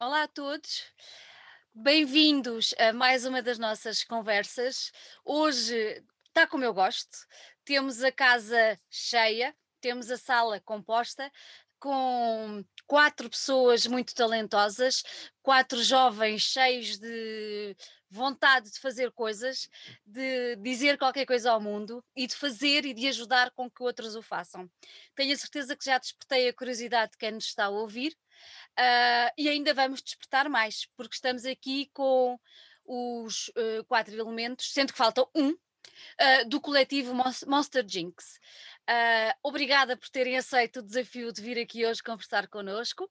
Olá a todos, bem-vindos a mais uma das nossas conversas. Hoje está como eu gosto, temos a casa cheia, temos a sala composta com quatro pessoas muito talentosas, quatro jovens cheios de vontade de fazer coisas, de dizer qualquer coisa ao mundo e de fazer e de ajudar com que outros o façam. Tenho a certeza que já despertei a curiosidade de quem nos está a ouvir uh, e ainda vamos despertar mais, porque estamos aqui com os uh, quatro elementos, sendo que falta um, uh, do coletivo Monster Jinx. obrigada por terem aceito o desafio de vir aqui hoje conversar connosco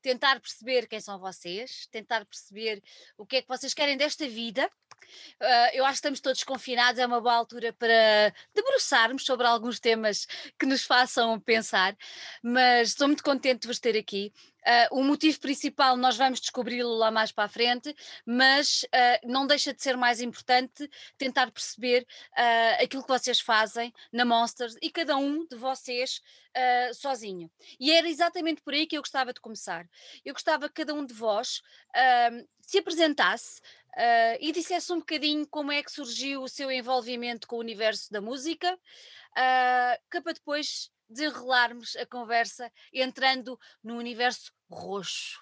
tentar perceber quem são vocês, tentar perceber o que é que vocês querem desta vida. Uh, eu acho que estamos todos confinados, é uma boa altura para debruçarmos sobre alguns temas que nos façam pensar, mas estou muito contente de vos ter aqui. Uh, o motivo principal nós vamos descobri-lo lá mais para a frente, mas uh, não deixa de ser mais importante tentar perceber uh, aquilo que vocês fazem na Monsters e cada um de vocês sozinho. E era exatamente por aí que eu gostava de começar. Eu gostava que cada um de vós se apresentasse Uh, e dissesse um bocadinho como é que surgiu o seu envolvimento com o universo da música, uh, que para depois desenrolarmos a conversa entrando no universo roxo.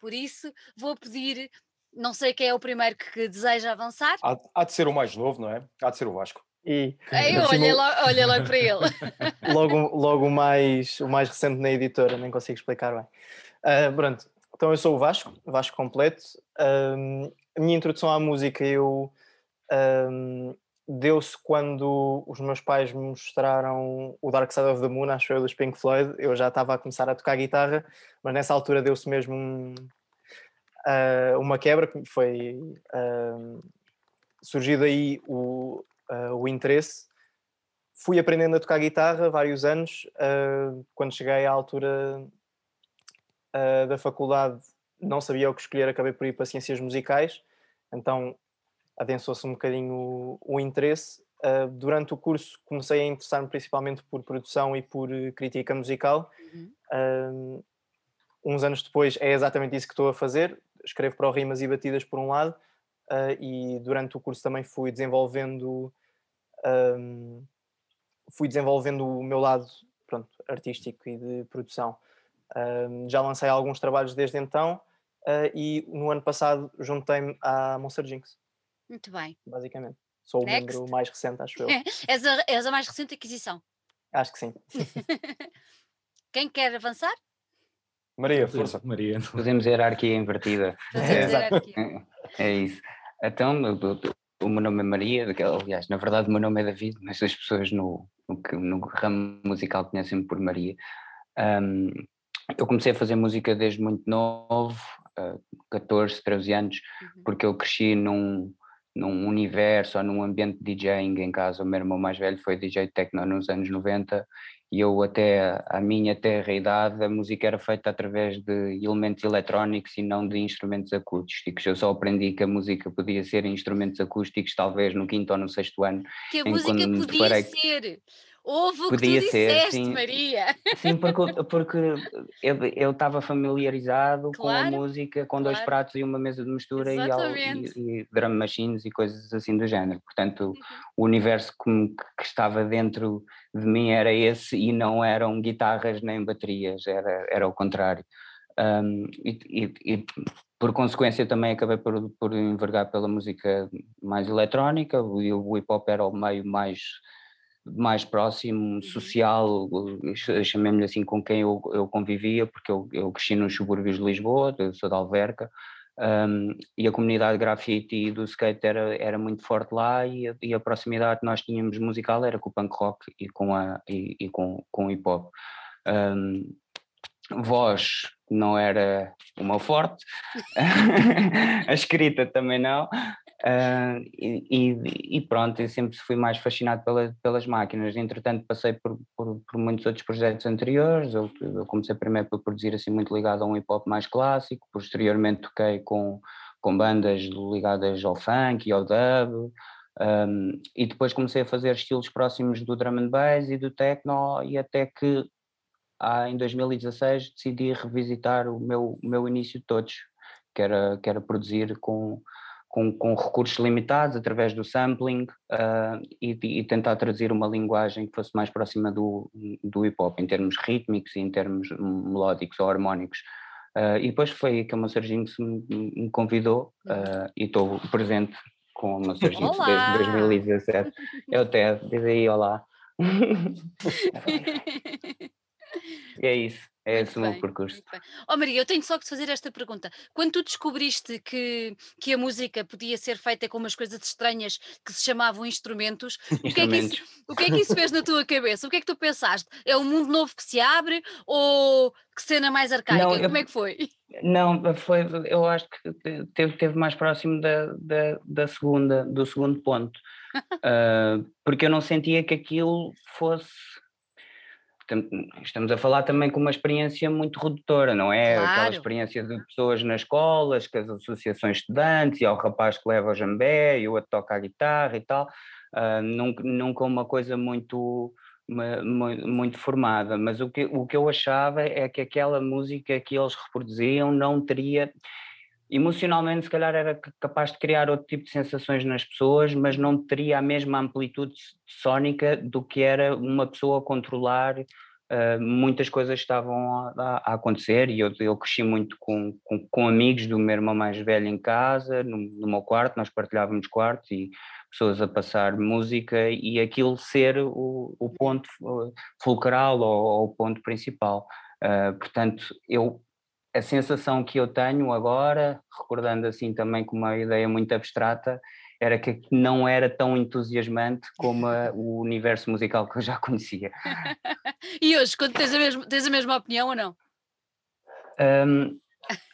Por isso, vou pedir, não sei quem é o primeiro que deseja avançar. Há, há de ser o mais novo, não é? Há de ser o Vasco. E, Ei, olha, logo, olha logo para ele. logo logo o, mais, o mais recente na editora, nem consigo explicar bem. Uh, pronto, então eu sou o Vasco, Vasco completo. Um, a minha introdução à música eu um, deu-se quando os meus pais me mostraram o Dark Side of the Moon, acho eu, dos Pink Floyd. Eu já estava a começar a tocar guitarra, mas nessa altura deu-se mesmo um, uh, uma quebra, que foi uh, surgido aí o, uh, o interesse. Fui aprendendo a tocar guitarra vários anos. quando cheguei à altura da faculdade, não sabia o que escolher, acabei por ir para Ciências Musicais. Então adensou-se um bocadinho o, o interesse. Uh, durante o curso comecei a interessar-me principalmente por produção e por uh, crítica musical. Uhum. Uh, uns anos depois é exatamente isso que estou a fazer. Escrevo para o Rimas e Batidas por um lado e durante o curso também fui desenvolvendo um, fui desenvolvendo o meu lado pronto, artístico e de produção. já lancei alguns trabalhos desde então e no ano passado juntei-me à Monster Jinx. Muito bem. Basicamente. Sou Next. o membro mais recente, acho eu. és, a, és a mais recente aquisição. Acho que sim. Quem quer avançar? Maria, força. Maria. Fazemos hierarquia invertida. Fazemos hierarquia. É, é isso. Então, o meu nome é Maria, aliás, na verdade o meu nome é David, mas as pessoas no, no, no ramo musical conhecem-me por Maria. Um, eu comecei a fazer música desde muito novo, uh, 14, 13 anos, uhum. porque eu cresci num, num universo ou num ambiente de DJing em casa. O meu irmão mais velho foi DJ techno nos anos 90 e eu até a minha terra idade a música era feita através de elementos eletrónicos e não de instrumentos acústicos. Eu só aprendi que a música podia ser instrumentos acústicos talvez no quinto ou no sexto ano. Que a música podia ser Houve o Podia que tu ser, disseste, sim. Maria. Sim, porque, porque eu estava familiarizado claro, com a música, com claro. dois pratos e uma mesa de mistura e, e, e, drum machines e coisas assim do género. Portanto, uhum. o universo que, que, estava dentro de mim era esse e não eram guitarras nem baterias, era, era o contrário. Um, e, e, por consequência também acabei por, por envergar pela música mais eletrónica, o, o hip hop era o meio mais mais próximo, uhum. social, chamemos-lhe assim, com quem eu, eu convivia, porque eu, eu cresci nos subúrbios de Lisboa, eu sou da Alverca, um, e a comunidade grafite e do skate era, era muito forte lá e a, e a, proximidade que nós tínhamos musical era com o punk rock e com, a, e, e com, com o hip hop. Um, voz não era o meu forte, a escrita também não, Uh, e, e, pronto, eu sempre fui mais fascinado pela, pelas máquinas. Entretanto, passei por, por, por muitos outros projetos anteriores. Eu, eu, comecei primeiro por produzir assim muito ligado a um hip hop mais clássico. Posteriormente, toquei com, com bandas ligadas ao funk e ao dub. Um, e depois comecei a fazer estilos próximos do drum and bass e do techno. E até que ah, em 2016 decidi revisitar o meu, o meu início de todos que era, que era produzir com, com, com recursos limitados, através do sampling, uh, e, e, tentar traduzir uma linguagem que fosse mais próxima do, do hip hop, em termos rítmicos e em termos melódicos ou harmónicos. Uh, e depois foi que a Monserginho me, me convidou uh, e estou presente com a Monserginho desde 2017. É o Ted, diz aí olá. e é isso. É esse o meu percurso. Oh Maria, eu tenho só que te fazer esta pergunta. Quando tu descobriste que, que a música podia ser feita com umas coisas estranhas que se chamavam instrumentos, instrumentos. O, que é que isso, o que é que isso fez na tua cabeça? O que é que tu pensaste? É um mundo novo que se abre ou que cena mais arcaica? Não, Como eu, é que foi? Não, foi, eu acho que teve, teve mais próximo da, da, da segunda, do segundo ponto. uh, porque eu não sentia que aquilo fosse estamos a falar também com uma experiência muito redutora, não é? Claro. Aquela experiência de pessoas nas escolas, que as associações estudantes, e ao rapaz que leva o jambé, e o outro toca a guitarra e tal, uh, nunca, nunca uma coisa muito, muito, muito formada, mas o que, o que eu achava é que aquela música que eles reproduziam não teria emocionalmente se calhar era capaz de criar outro tipo de sensações nas pessoas, mas não teria a mesma amplitude sónica do que era uma pessoa controlar Uh, muitas coisas estavam a, a, acontecer e eu, eu cresci muito com, com, com, amigos do meu irmão mais velho em casa, no, no, meu quarto, nós partilhávamos quarto e pessoas a passar música e aquilo ser o, o ponto fulcral ou, ou, o ponto principal. Uh, portanto, eu a sensação que eu tenho agora, recordando assim também com uma ideia muito abstrata, era que não era tão entusiasmante como a, o universo musical que eu já conhecia. e hoje, quando tens a, mesma, tens a mesma opinião ou não? Um,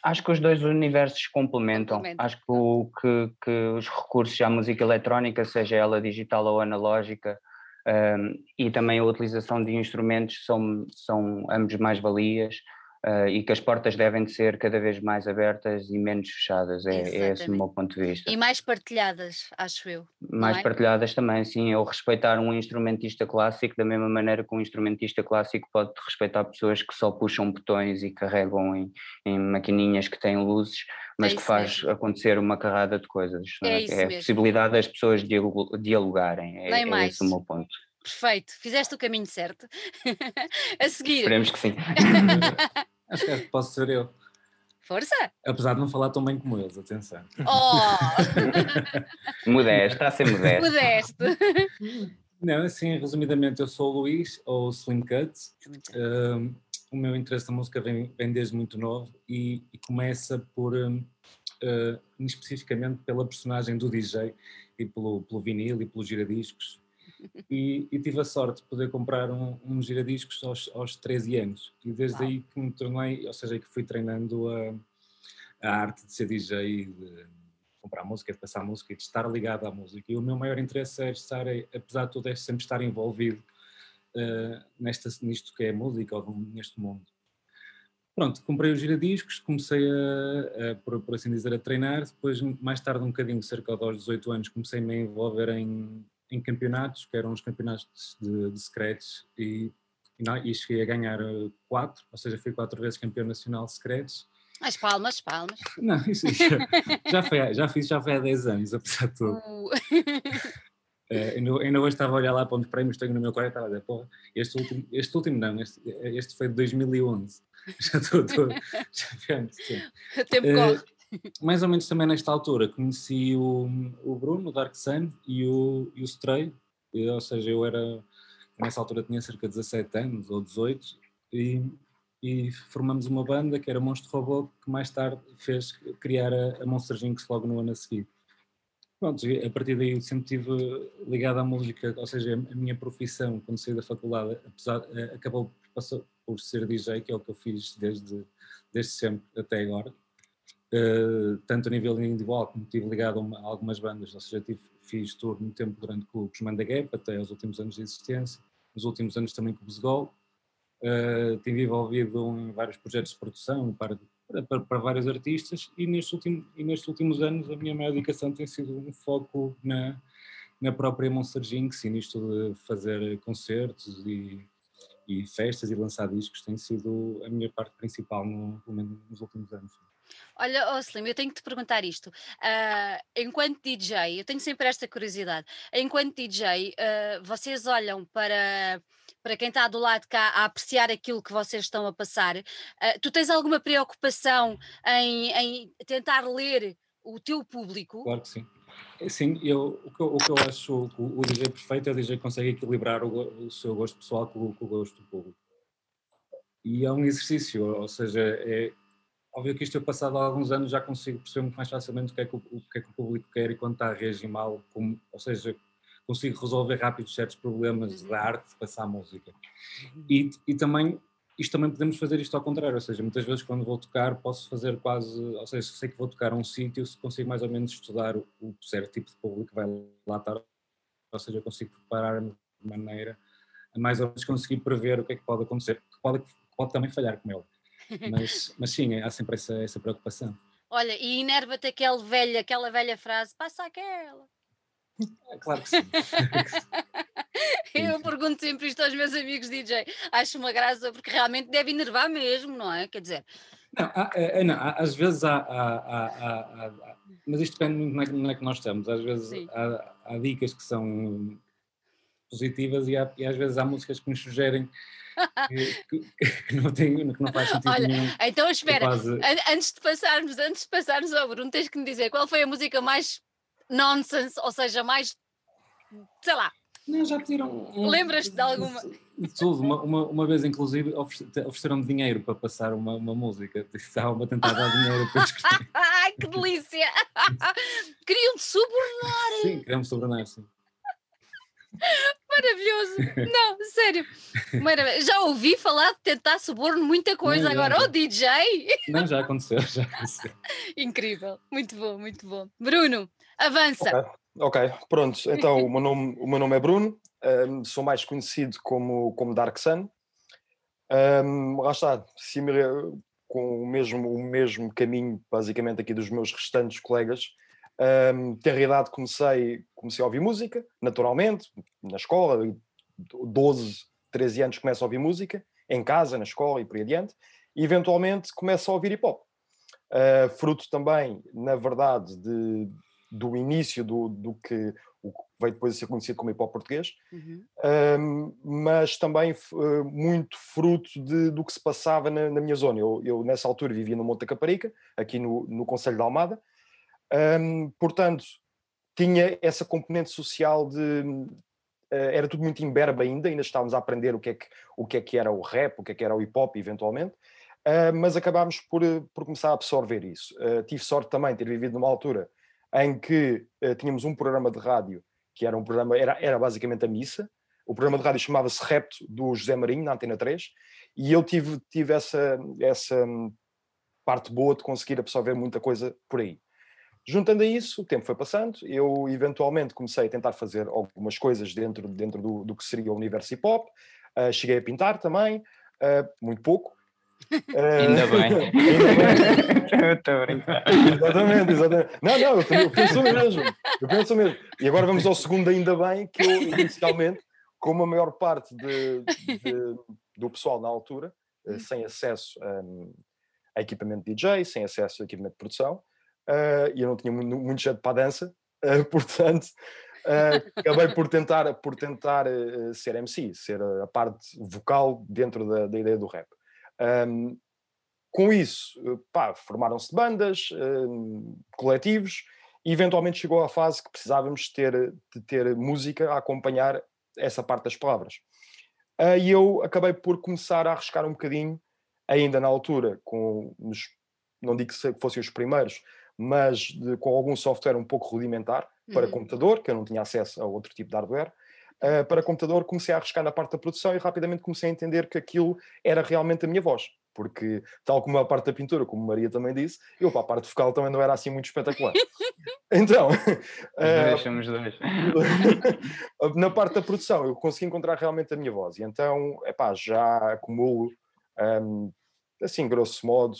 acho que os dois universos complementam. complementam. Acho que, o, que, que, os recursos à música eletrónica, seja ela digital ou analógica, um, e também a utilização de instrumentos são, são ambos mais-valias uh, e que as portas devem de ser cada vez mais abertas e menos fechadas, é, é esse o meu ponto de vista. E mais partilhadas, acho eu. Mais é? partilhadas também, sim, eu respeitar um instrumentista clássico da mesma maneira que um instrumentista clássico pode respeitar pessoas que só puxam botões e carregam em, em maquininhas que têm luzes, mas é que faz mesmo. acontecer uma carrada de coisas. É, é? é a possibilidade das pessoas dialogarem, é, é esse o meu ponto. Perfeito, fizeste o caminho certo. a seguir. Esperemos que sim. Acho que posso ser eu. Força! Apesar de não falar tão bem como eles, atenção. Oh! modesto, está a ser modesto. Modesto. Não, assim, resumidamente, eu sou o Luís, ou Slim Cuts. Uh, o meu interesse na música vem, vem desde muito novo e, e começa por, uh, especificamente pela personagem do DJ e pelo, pelo vinil e pelos giradiscos e, e, tive a sorte de poder comprar um, um giradiscos aos, aos 13 anos. E desde aí que me tornei, ou seja, que fui treinando a, a arte de ser DJ, de comprar música, de passar música e de estar ligado à música. E o meu maior interesse é estar, apesar de tudo, é sempre estar envolvido uh, nesta, nisto que é música ou neste mundo. Pronto, comprei os giradiscos, comecei a, a por, por, assim dizer, a treinar, depois mais tarde um bocadinho, cerca de aos 18 anos, comecei -me a envolver em em campeonatos, que eram os campeonatos de, de scratch, e, e, cheguei a ganhar eh, quatro, ou seja, fui quatro vezes campeão nacional de scratch. As palmas, palmas. Não, isso, isso já, foi, já fiz, já foi há 10 anos, apesar de tudo. Uh. É, ainda, ainda hoje estava a olhar lá para os prémios tenho no meu quarto e estava a dizer, porra, este último, este último não, este, este foi de 2011. Já estou, estou já foi antes. O tempo corre. Mais ou menos também nesta altura conheci o, o Bruno, o Dark Sun e o, e o Stray, ou seja, eu era, nessa altura tinha cerca de 17 anos ou 18 e, e formamos uma banda que era Monstro Robô que mais tarde fez criar a, a Monster Jinx logo no ano a seguir. Pronto, a partir daí sempre estive ligado à música, ou seja, a minha profissão quando saí da faculdade apesar, acabou por ser DJ, que é o que eu fiz desde, desde sempre até agora tanto a nível individual como estive ligado a, algumas bandas, ou seja, tive, fiz tour muito tempo durante com, os Manda Gap, até aos últimos anos de existência, nos últimos anos também com o Bezgol, uh, estive envolvido em vários projetos de produção para, para, para vários artistas e, e nestes últimos anos a minha maior dedicação tem sido um foco na, na própria Monster Jinx e nisto de fazer concertos e, e festas e lançar discos tem sido a minha parte principal no, nos últimos anos. Olha, oh Slim, eu tenho que te perguntar isto. Uh, enquanto DJ, eu tenho sempre esta curiosidade. Enquanto DJ, uh, ah, vocês olham para, para quem está do lado de cá a apreciar aquilo que vocês estão a passar. Uh, tu tens alguma preocupação em, em, tentar ler o teu público? Claro que sim. É, sim, eu, o, que eu, o que eu acho que o, o DJ perfeito é o DJ que consegue equilibrar o, o seu gosto pessoal com, com o gosto do público. E é um exercício, ou seja, é, óbvio que isto eu passado alguns anos já consigo perceber muito mais facilmente o que é que o, o, que, é que o público quer e quando está a reagir mal, como, ou seja, consigo resolver rápido certos problemas uhum. da arte de passar a música. Uhum. E, e também, isto também podemos fazer isto ao contrário, ou seja, muitas vezes quando vou tocar posso fazer quase, ou seja, sei que vou tocar a um sítio, se consigo mais ou menos estudar o, o certo tipo de público que vai lá estar, ou seja, eu consigo preparar-me de maneira a mais ou menos conseguir prever o que é que pode acontecer, que pode, pode também falhar com ele. Mas, mas sim, há sempre essa, essa preocupação. Olha, e enerva-te aquela velha, aquela velha frase, passa aquela. É, claro que sim. Eu pergunto sempre isto aos meus amigos DJ. Acho uma graça porque realmente deve enervar mesmo, não é? Quer dizer. Não, há, é, é não às vezes há, há, há, há, Mas isto depende muito como é que nós estamos. Às vezes há, dicas que são positivas e, e às vezes há músicas que nos sugerem que, que, não tem, que não faz sentido Olha, nenhum. Então espera, quase... antes de passarmos, antes de passarmos ao Bruno, tens que me dizer qual foi a música mais nonsense, ou seja, mais sei lá. Não, já pediram. Um, Lembras-te de alguma? De tudo. Uma, uma, uma, vez, inclusive, ofereceram-me dinheiro para passar uma, uma música. Estavam a tentar dar dinheiro para escutar. Ai, que delícia! Queriam-te subornar! Sim, queriam-me subornar, sim. Maravilhoso! Não, sério. Maravilhoso. Já ouvi falar de tentar suborno muita coisa não, agora. Oh, DJ! Não, já aconteceu, já aconteceu. Incrível, muito bom, muito bom. Bruno, avança. Okay. Ok, pronto. Então, o meu nome, o meu nome é Bruno, um, sou mais conhecido como, como Dark Sun. Um, lá está, similar, com o mesmo, o mesmo caminho, basicamente, aqui dos meus restantes colegas. Um, ter idade comecei, comecei a ouvir música, naturalmente, na escola, 12, 13 anos começo a ouvir música, em casa, na escola e por aí adiante, e eventualmente começo a ouvir hip hop. Uh, fruto também, na verdade, de, do início do, do que o que veio depois a ser conhecido como hip hop português, uhum. um, mas também uh, muito fruto de, do que se passava na, na minha zona. Eu, eu, nessa altura, vivia no Monte da Caparica, aqui no, no Conselho de Almada, um, portanto, tinha essa componente social de. Uh, era tudo muito imberbe ainda, ainda estávamos a aprender o que, é que, o que é que era o rap, o que é que era o hip hop, eventualmente, uh, mas acabámos por, por começar a absorver isso. Uh, tive sorte também de ter vivido numa altura em que uh, tínhamos um programa de rádio que era um programa, era, era basicamente a missa. O programa de rádio chamava-se Repto, do José Marinho, na Antena 3, e eu tive, tive essa, essa hum, parte boa de conseguir absorver muita coisa por aí. Juntando a isso, o tempo foi passando, eu eventualmente comecei a tentar fazer algumas coisas dentro, dentro do, do que seria o universo hip hop, uh, cheguei a pintar também, uh, muito pouco, Ainda bem. Estou a brincar. Exatamente, exatamente. Não, não, eu, eu penso mesmo. Eu penso mesmo. E agora vamos ao segundo ainda bem, que eu inicialmente, como a maior parte de, de, do pessoal na altura, uh, sem acesso um, a equipamento DJ, sem acesso a equipamento de produção, uh, e eu não tinha muito, muito jeito para a dança, uh, portanto, acabei por tentar, por tentar ser MC, ser a parte vocal dentro da, da ideia do rap. Um, com isso, formaram-se bandas, um, coletivos, e eventualmente chegou a fase que precisávamos ter, de ter música a acompanhar essa parte das palavras. Uh, e eu acabei por começar a arriscar um bocadinho, ainda na altura, com não digo que fossem os primeiros, mas de, com algum software um pouco rudimentar para uhum. computador, que eu não tinha acesso a outro tipo de hardware, uh, para computador, comecei a arriscar na parte da produção e rapidamente comecei a entender que aquilo era realmente a minha voz. Porque, tal como a parte da pintura, como Maria também disse, eu para a parte vocal também não era assim muito espetacular. então, uh, dois. na parte da produção, eu consegui encontrar realmente a minha voz. E então, epá, já acumulo, um, assim, grosso modo,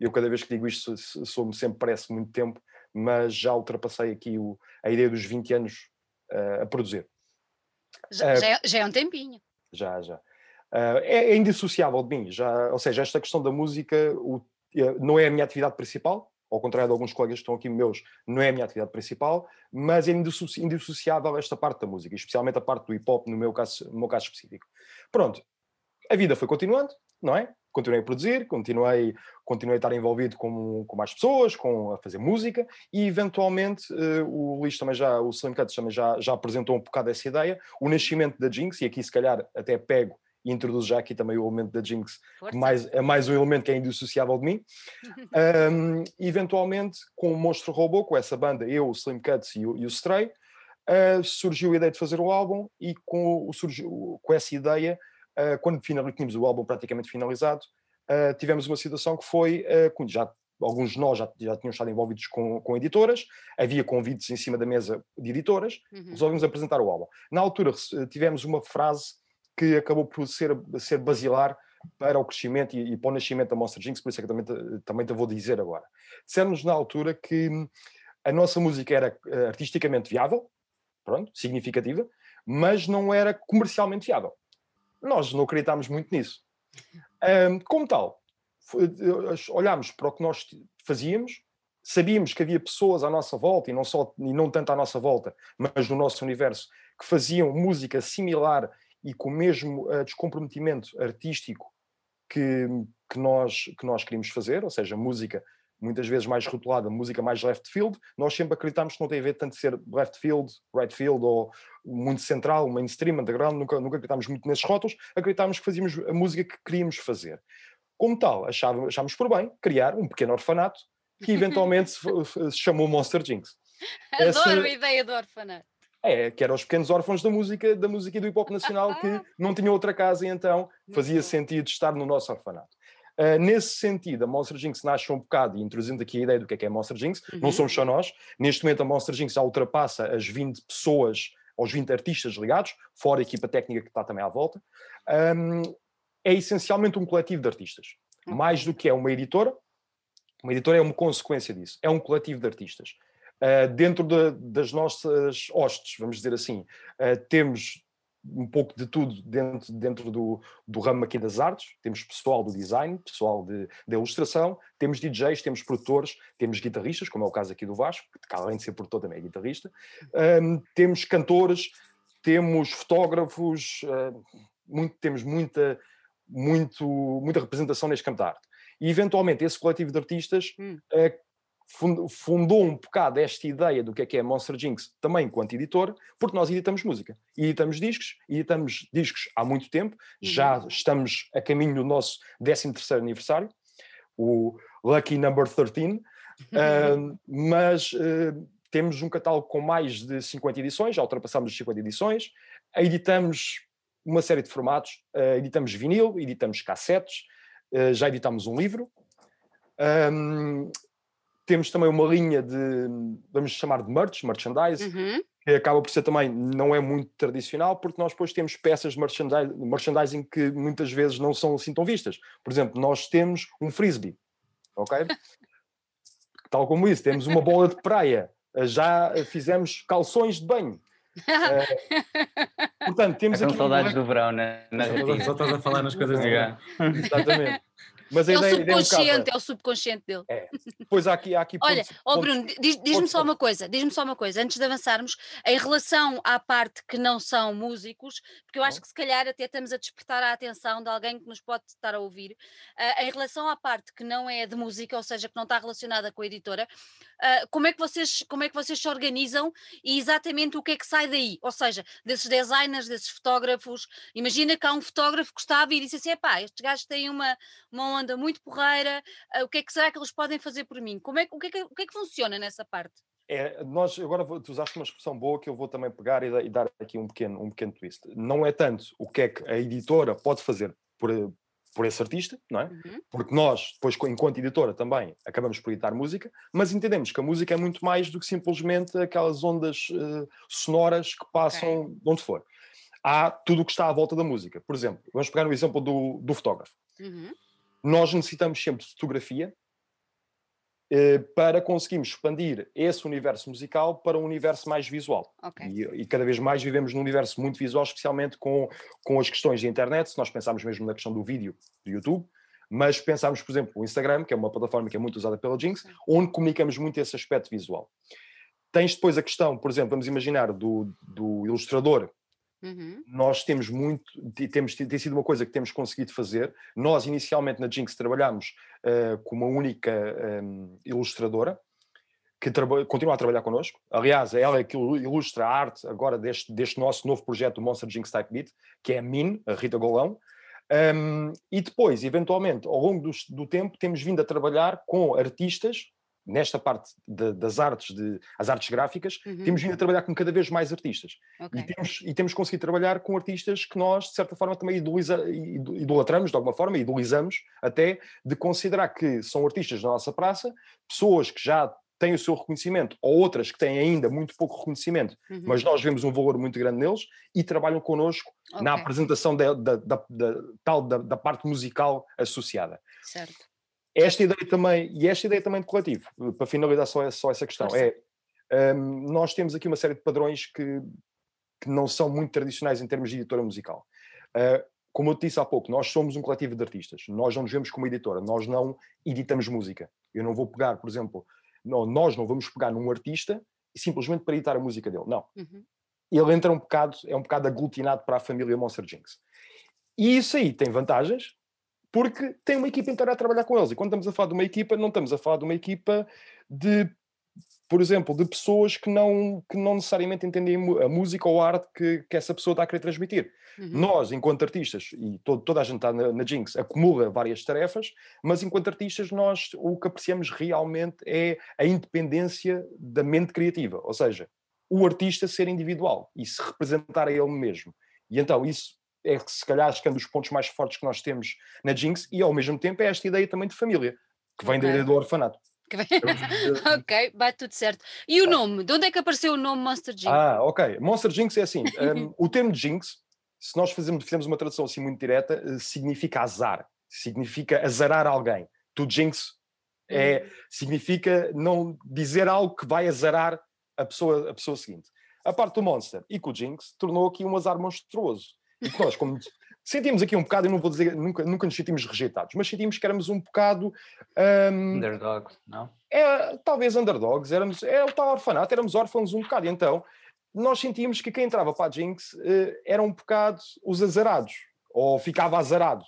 eu cada vez que digo isto, sou-me sempre parece muito tempo, mas já ultrapassei aqui o, a ideia dos 20 anos uh, a produzir. Já, já, é, já é um tempinho. Já, já. Uh, é, é, indissociável de mim, já, ou seja, esta questão da música, o, não é a minha atividade principal, ao contrário de alguns colegas que estão aqui meus, não é a minha atividade principal, mas é indissociável esta parte da música, especialmente a parte do hip hop, no meu caso, no meu caso específico. Pronto, a vida foi continuando, não é? Continuei a produzir, continuei, continuei a estar envolvido com, com mais pessoas, com, a fazer música e eventualmente uh, o Luís também já, o Slim Cuts também já, já apresentou um bocado essa ideia, o nascimento da Jinx, e aqui se calhar até pego e introduzo já aqui também o elemento da Jinx, que mais, é mais um elemento que é indissociável de mim. um, eventualmente, com o Monstro Robô, com essa banda, eu, o Slim Cuts e o, e o Stray, uh, surgiu a ideia de fazer o álbum e com, surgiu, com essa ideia quando final, tínhamos o álbum praticamente finalizado, uh, tivemos uma situação que foi, uh, já alguns de nós já, já tinham estado envolvidos com, com editoras, havia convites em cima da mesa de editoras, uhum. resolvemos apresentar o álbum. Na altura tivemos uma frase que acabou por ser, ser basilar para o crescimento e, e para o nascimento da Monster Jinx, por isso é que também, também te vou dizer agora. Dissemos na altura que a nossa música era artisticamente viável, pronto, significativa, mas não era comercialmente viável. Nós não acreditámos muito nisso. Um, como tal, olhámos para o que nós fazíamos, sabíamos que havia pessoas à nossa volta, e não, só, e não tanto à nossa volta, mas no nosso universo, que faziam música similar e com o mesmo uh, descomprometimento artístico que, que, nós, que nós queríamos fazer, ou seja, música muitas vezes mais rotulada, música mais left field, nós sempre acreditamos que não tem a ver tanto ser left field, right field ou muito central, mainstream, underground, nunca, nunca acreditámos muito nesses rótulos, acreditávamos que fazíamos a música que queríamos fazer. Como tal, achávamos, achámos por bem criar um pequeno orfanato que eventualmente se, se chamou Monster Jinx. Adoro Essa... a ideia do orfanato. É, que eram os pequenos órfãos da música, da música e do hip hop nacional que não tinham outra casa e então fazia sentido estar no nosso orfanato. Uh, nesse sentido, a Monster Jinx nasce um bocado, e introduzindo aqui a ideia do que é, que é Monster Jinx, uhum. não somos só nós. Neste momento, a Monster Jinx já ultrapassa as 20 pessoas, aos 20 artistas ligados, fora a equipa técnica que está também à volta. Um, é essencialmente um coletivo de artistas. Uhum. Mais do que é uma editora, uma editora é uma consequência disso. É um coletivo de artistas. Uh, dentro de, das nossas hostes, vamos dizer assim, uh, temos um pouco de tudo dentro, dentro do, do ramo aqui das artes. Temos pessoal do design, pessoal de, de ilustração, temos DJs, temos produtores, temos guitarristas, como é o caso aqui do Vasco, que além de ser produtor também é guitarrista. Um, temos cantores, temos fotógrafos, uh, muito, temos muita, muito, muita representação neste campo de arte. E eventualmente esse coletivo de artistas hum. uh, fundou um bocado esta ideia do que é que é Monster Jinx também enquanto editor, porque nós editamos música, editamos discos, editamos discos há muito tempo, uhum. já estamos a caminho do nosso 13 terceiro aniversário, o Lucky Number 13, uh, mas uh, temos um catálogo com mais de 50 edições, já ultrapassamos as 50 edições, editamos uma série de formatos, uh, editamos vinil, editamos cassetes, já editamos um livro, um, temos também uma linha de, vamos chamar de merch, merchandise, uhum. que acaba por ser também, não é muito tradicional, porque nós depois temos peças de merchandising, merchandising que muitas vezes não são assim tão vistas. Por exemplo, nós temos um frisbee, ok? Tal como isso, temos uma bola de praia, já fizemos calções de banho. É, portanto, temos São aqui. saudades do verão, né? Só estás a falar nas coisas de Exatamente. Mas é o subconsciente, é o subconsciente dele. É. Pois há aqui, há aqui Olha, pontos, oh Bruno, diz-me diz só uma coisa, diz-me só uma coisa, antes de avançarmos, em relação à parte que não são músicos, porque eu acho que se calhar até estamos a despertar a atenção de alguém que nos pode estar a ouvir, uh, em relação à parte que não é de música, ou seja, que não está relacionada com a editora, uh, como, é que vocês, como é que vocês se organizam e exatamente o que é que sai daí? Ou seja, desses designers, desses fotógrafos, imagina que há um fotógrafo que estava e disse assim, pá, estes gajos têm uma, uma onda muito porreira, uh, o que é que será que eles podem fazer por mim? Como é, o, que é que, o que é que funciona nessa parte? É, nós agora tu usaste uma expressão boa que eu vou também pegar e, e, dar aqui um pequeno, um pequeno twist. Não é tanto o que é que a editora pode fazer por, por esse artista, não é? Uhum. Porque nós, depois, enquanto editora, também acabamos por editar música, mas entendemos que a música é muito mais do que simplesmente aquelas ondas uh, sonoras que passam okay. de onde for. Há tudo o que está à volta da música. Por exemplo, vamos pegar o exemplo do, do fotógrafo. Uhum nós necessitamos sempre de fotografia eh, para conseguirmos expandir esse universo musical para um universo mais visual. Okay. E, e, cada vez mais vivemos num universo muito visual, especialmente com, com as questões de internet. Se nós pensarmos mesmo na questão do vídeo do YouTube, Mas pensarmos, por exemplo, o Instagram, que é uma plataforma que é muito usada pela Jinx, onde comunicamos muito esse aspecto visual. Tens depois a questão, por exemplo, vamos imaginar, do, do ilustrador. Uhum. Nós temos muito, temos, tem sido uma coisa que temos conseguido fazer. Nós, inicialmente, na Jinx, trabalhámos uh, com uma única um, ilustradora, que continua a trabalhar connosco. Aliás, ela é que ilustra a arte agora deste, deste nosso novo projeto, o Monster Jinx Type Beat, que é a Min, a Rita Golão. Um, e depois, eventualmente, ao longo do, do, tempo, temos vindo a trabalhar com artistas, nesta parte de, das artes, de, as artes gráficas, uhum. temos vindo a trabalhar com cada vez mais artistas. Okay. E, temos, e temos conseguido trabalhar com artistas que nós, de certa forma, também idoliza, idolatramos, de alguma forma, idolizamos até, de considerar que são artistas da nossa praça, pessoas que já têm o seu reconhecimento, ou outras que têm ainda muito pouco reconhecimento, uhum. mas nós vemos um valor muito grande neles e trabalham connosco okay. na apresentação da, da, da, da tal, da, parte musical associada. Certo. Esta ideia também, e esta ideia também de coletivo, para finalizar só, só essa questão, é um, nós temos aqui uma série de padrões que, que não são muito tradicionais em termos de editora musical. Uh, como eu te disse há pouco, nós somos um coletivo de artistas, nós não nos vemos como editora, nós não editamos música. Eu não vou pegar, por exemplo, não, nós não vamos pegar num artista simplesmente para editar a música dele. Não. Uhum. Ele entra um bocado, é um bocado aglutinado para a família Monster Jinx. E isso aí tem vantagens, porque tem uma equipa inteira a trabalhar com eles. E quando estamos a falar de uma equipa, não estamos a falar de uma equipa de por exemplo, de pessoas que não, que não necessariamente entendem a música ou a arte que, que essa pessoa está a querer transmitir. Uhum. Nós, enquanto artistas, e todo, toda a gente está na, na Jinx, acumula várias tarefas, mas enquanto artistas, nós o que apreciamos realmente é a independência da mente criativa, ou seja, o artista ser individual e se representar a ele mesmo. E então isso é se calhar acho que é um dos pontos mais fortes que nós temos na Jinx e ao mesmo tempo é esta ideia também de família, que vem okay. da ideia do orfanato. ok, bate tudo certo. E o nome? De onde é que apareceu o nome Monster Jinx? Ah, ok. Monster Jinx é assim: um, o termo Jinx, se nós fazemos, fizemos uma tradução assim muito direta, eh, significa azar, significa azarar alguém. Tu Jinx é, hum. significa não dizer algo que vai azarar a pessoa, a pessoa seguinte. A parte do Monster e com o Jinx tornou aqui um azar monstruoso. E nós, como sentimos aqui um bocado, eu não vou dizer, nunca, nunca nos sentimos rejeitados, mas sentimos que éramos um bocado. Um, underdogs, não? É, talvez underdogs, éramos, é o tal orfanato, éramos órfãos um bocado. E então, nós sentíamos que quem entrava para a Jinx uh, era um bocado os azarados, ou ficava azarado.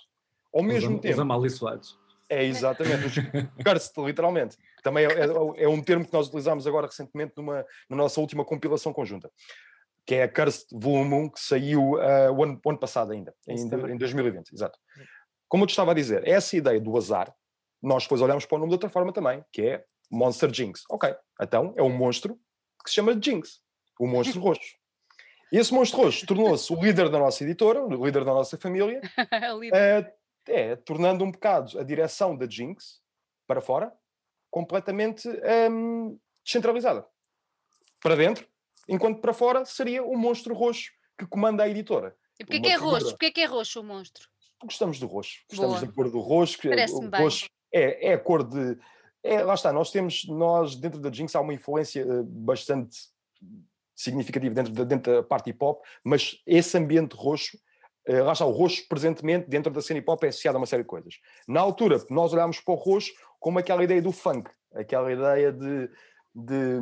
Ao mesmo os, tempo. Os amaldiçoados. É, exatamente, os cursed, literalmente. Também é, é, é, um termo que nós utilizámos agora recentemente numa, na nossa última compilação conjunta que é a Cursed Volume 1, que saiu uh, o, ano, o, ano, passado ainda, em, em 2020, exato. Como eu te estava a dizer, essa ideia do azar, nós depois olhamos para o nome de outra forma também, que é Monster Jinx. Ok, então é um monstro que se chama Jinx, o monstro roxo. E esse monstro roxo tornou-se o líder da nossa editora, o líder da nossa família, uh, é, tornando um bocado a direção da Jinx para fora completamente um, descentralizada. Para dentro, enquanto para fora seria o monstro roxo que comanda a editora. E porquê que é roxo? Porquê que é roxo o monstro? Gostamos do roxo, gostamos Boa. da cor do roxo. Parece-me bem. Roxo é, é a cor de... É, lá está, nós temos, nós dentro da Jinx há uma influência eh, bastante significativa dentro da, dentro da parte hip hop, mas esse ambiente roxo, uh, lá está, o roxo presentemente dentro da cena hip hop é associado a uma série de coisas. Na altura, nós olhámos para o roxo como aquela ideia do funk, aquela ideia de de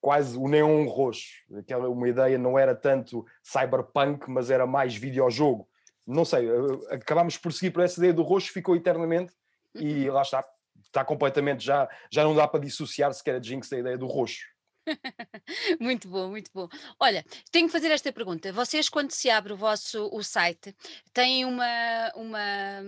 quase o neon roxo. Aquela, uma ideia não era tanto cyberpunk, mas era mais videojogo. Não sei, acabámos por seguir por essa ideia do roxo, ficou eternamente e lá está. Está completamente, já, já não dá para dissociar sequer a Jinx da ideia do roxo. muito bom, muito bom. Olha, tenho que fazer esta pergunta. Vocês, quando se abre o vosso o site, têm uma, uma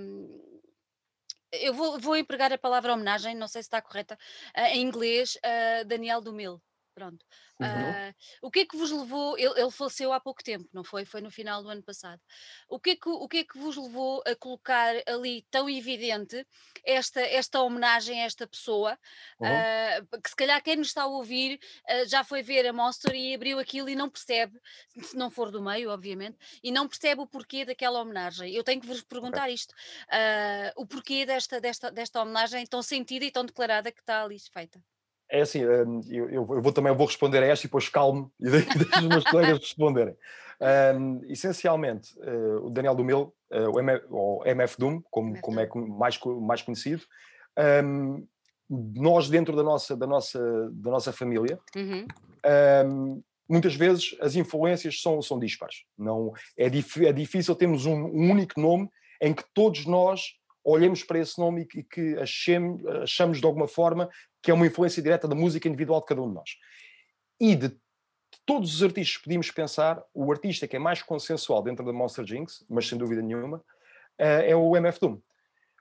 eu vou, vou empregar a palavra homenagem, não sei se está correta, uh, em inglês, uh, Daniel Dumil. Pronto. Uhum. Uh, o que é que vos levou? Ele, ele, faleceu há pouco tempo, não foi? Foi no final do ano passado. O que, é que, o que é que vos levou a colocar ali tão evidente esta, esta homenagem a esta pessoa? Uhum. Uh, que se calhar quem nos está a ouvir uh, já foi ver a Monster e abriu aquilo e não percebe, se não for do meio, obviamente, e não percebe o porquê daquela homenagem. Eu tenho que vos perguntar okay. isto: o porquê desta, desta, desta homenagem tão sentida e tão declarada que está ali feita. É assim, hum, eu, eu, vou também vou responder a esta e depois calmo e deixo os meus colegas responderem. Um, essencialmente, uh, o Daniel Dumil, uh, o, MF, ou MF Doom, como, como é mais, mais conhecido, um, nós dentro da nossa, da nossa, da nossa família, uhum. um, muitas vezes as influências são, são dispares. Não, é, dif, é difícil termos um, um, único nome em que todos nós olhemos para esse nome e que achemos, achamos de alguma forma que é uma influência direta da música individual de cada um de nós. E de todos os artistas que podíamos pensar, o artista que é mais consensual dentro da Monster Jinx, mas sem dúvida nenhuma, eh, é o MF Doom.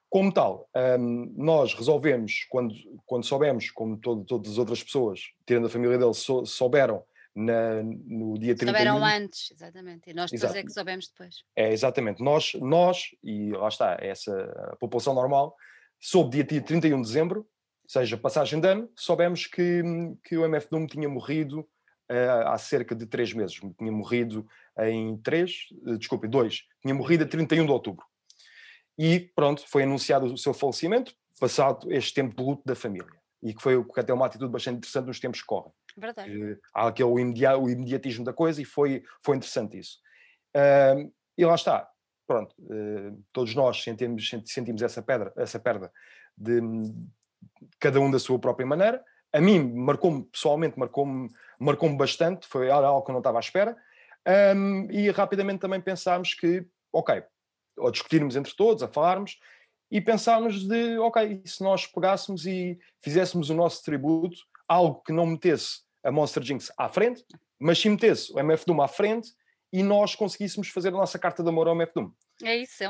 Como tal, um, nós resolvemos, quando, quando soubemos, como todo, todas as outras pessoas, tirando a família dele, sou, souberam na, no dia 31. Souberam antes, exatamente, e nós depois Exato. é que soubemos depois. É, exatamente. Nós, nós, e lá está, essa a população normal, soube dia 31 de dezembro, seja passagem de ano, soubemos que, que o MF Doom tinha morrido uh, há cerca de três meses. Tinha morrido em três, uh, desculpe, dois, tinha morrido a 31 de outubro. E pronto, foi anunciado o seu falecimento, passado este tempo de luto da família. E que foi até uma atitude bastante interessante nos tempos que correm. Verdade. Que há aquele o, imediatismo da coisa e foi, foi interessante isso. Uh, e lá está, pronto, uh, todos nós sentimos, sentimos essa pedra, essa perda de cada um da sua própria maneira. A mim marcou-me, pessoalmente, marcou-me marcou bastante, foi algo que eu não estava à espera. Um, e rapidamente também pensámos que, ok, ou discutirmos entre todos, a falarmos, e pensámos de, ok, se nós pegássemos e fizéssemos o nosso tributo, algo que não metesse a Monster Jinx à frente, mas sim metesse o MF Doom à frente e nós conseguíssemos fazer a nossa carta de amor ao MF Doom. É isso.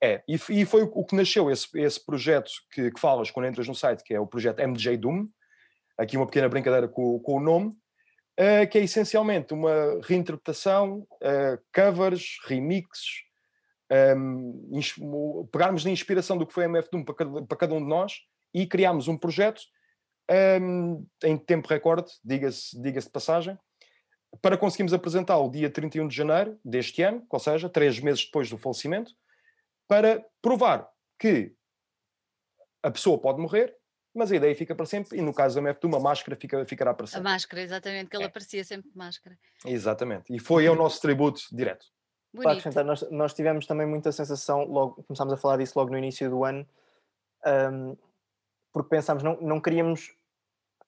é, e, e foi o que nasceu esse, esse projeto que, que falas quando entras no site, que é o projeto MJ Doom, aqui uma pequena brincadeira com, com o nome, uh, que é essencialmente uma reinterpretação, uh, covers, remixes, um, pegarmos na inspiração do que foi a MF Doom para cada, para cada um de nós e criámos um projeto um, em tempo recorde, diga-se diga de passagem, para conseguirmos apresentá-lo dia 31 de janeiro deste ano, ou seja, três meses depois do falecimento, para provar que a pessoa pode morrer, mas a ideia fica para sempre, e no caso da MF Doom, a máscara fica, ficará para sempre. A máscara, exatamente, que ele é. aparecia sempre de máscara. Exatamente, e foi o nosso tributo direto. Para acrescentar, nós, nós tivemos também muita sensação, logo começámos a falar disso logo no início do ano, um, porque pensámos, não, não queríamos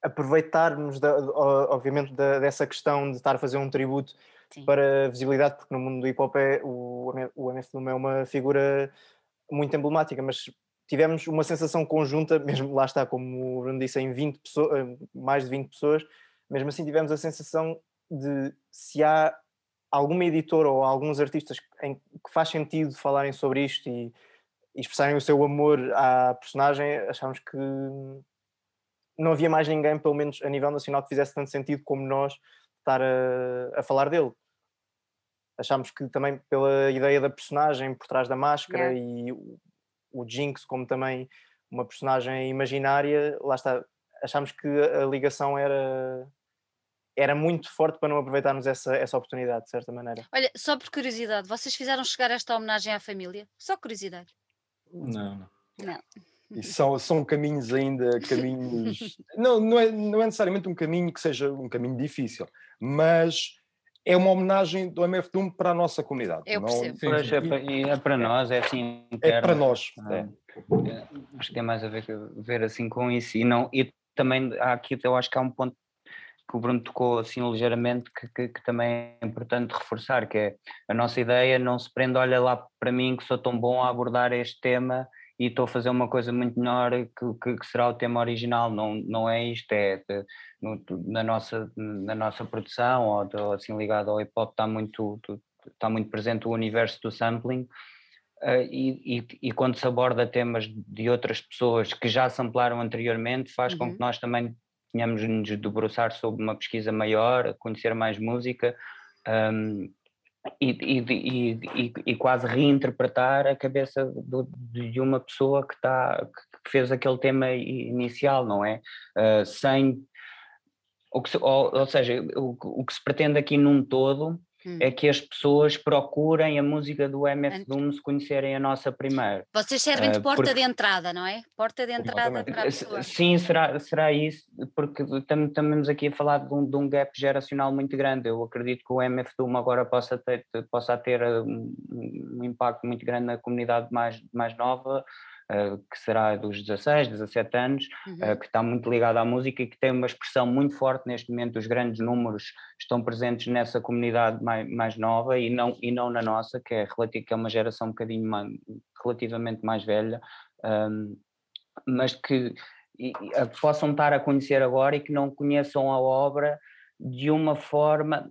aproveitarmos, da, obviamente, da, dessa questão de estar a fazer um tributo Sim. para visibilidade, porque no mundo do hip hop é, o, o MF Doom é uma figura muito emblemática, mas tivemos uma sensação conjunta, mesmo lá está, como o Bruno disse, em 20 pessoas, mais de 20 pessoas, mesmo assim tivemos a sensação de se há alguma editora ou alguns artistas em que faz sentido falarem sobre isto e, e expressarem o seu amor à personagem, achamos que não havia mais ninguém, pelo menos a nível nacional, que fizesse tanto sentido como nós estar a, a falar dele. Achámos que também pela ideia da personagem por trás da máscara yeah. e o, o Jinx como também uma personagem imaginária, lá está, achámos que a ligação era era muito forte para não aproveitarmos essa, essa oportunidade, de certa maneira. Olha, só por curiosidade, vocês fizeram chegar esta homenagem à família? Só curiosidade. Não, não. E são, são caminhos ainda, caminhos. não, não é, não é necessariamente um caminho que seja um caminho difícil, mas é uma homenagem do MF Doom para a nossa comunidade. Eu percebo. Não, é, para, é para nós, é assim. É para nós. É. é. Acho que tem mais a ver, ver assim com isso. E, não, e também há aqui, eu acho que há um ponto que o Bruno tocou assim ligeiramente que, que, que, também é importante reforçar, que é a nossa ideia não se prende, olha lá para mim que sou tão bom a abordar este tema e estou a fazer uma coisa muito melhor que, que será o tema original, não, não é isto, é de, no, na, nossa, na nossa produção ou, de, assim ligado ao hip hop está muito, está muito presente o universo do sampling. Uh, e, e, e, quando se aborda temas de outras pessoas que já samplaram anteriormente faz uhum. com que nós também tínhamos de nos debruçar sobre uma pesquisa maior, conhecer mais música. Um, e, e, e, e, quase reinterpretar a cabeça do, de uma pessoa que, tá, que fez aquele tema inicial, não é? Uh, sem. O que se, ou, ou, seja, o, o, que se pretende aqui num todo hum. é que as pessoas procurem a música do MF Doom se conhecerem a nossa primeiro. Vocês servem de porta porque... de entrada, não é? Porta de entrada para a pessoa. Sim, será, será isso, porque estamos aqui a falar de um, de um, gap geracional muito grande. Eu acredito que o MF Doom agora possa ter, possa ter um, um impacto muito grande na comunidade mais, mais nova, que será dos 16, 17 anos, uhum. uh, que está muito ligado à música e que tem uma expressão muito forte neste momento. Os grandes números estão presentes nessa comunidade mais, mais nova e não, e não na nossa, que é, que é uma geração um bocadinho mais, relativamente mais velha, um, mas que e, possam estar a conhecer agora e que não conheçam a obra de uma forma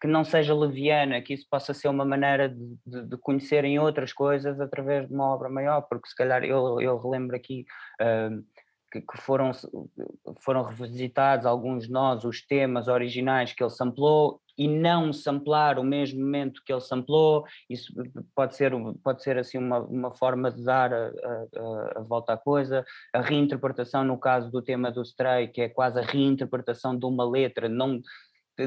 que não seja leviana, que isso possa ser uma maneira de, de, de, conhecerem outras coisas através de uma obra maior, porque se calhar eu, eu relembro aqui uh, que, que, foram, foram revisitados alguns de nós os temas originais que ele samplou e não samplar o mesmo momento que ele samplou, isso pode ser, pode ser assim uma, uma forma de dar a, a, a volta à coisa, a reinterpretação no caso do tema do Stray, que é quase a reinterpretação de uma letra, não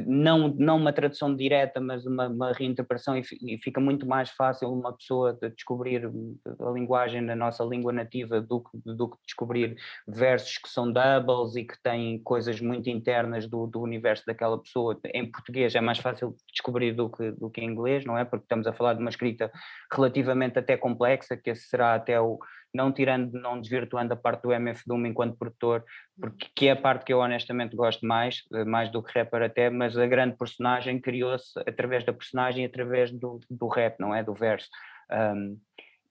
não, não uma tradução direta, mas uma, uma reinterpretação, e, e, fica muito mais fácil uma pessoa de descobrir a linguagem na nossa língua nativa do que, do que descobrir versos que são doubles e que têm coisas muito internas do, do universo daquela pessoa. Em português é mais fácil descobrir do que, do que em inglês, não é? Porque estamos a falar de uma escrita relativamente até complexa, que esse será até o, não tirando, não desvirtuando a parte do MF Doom enquanto produtor, porque que é a parte que eu honestamente gosto mais, eh, mais do que rapper até, mas a grande personagem criou-se através da personagem, através do, do rap, não é? Do verso. Um,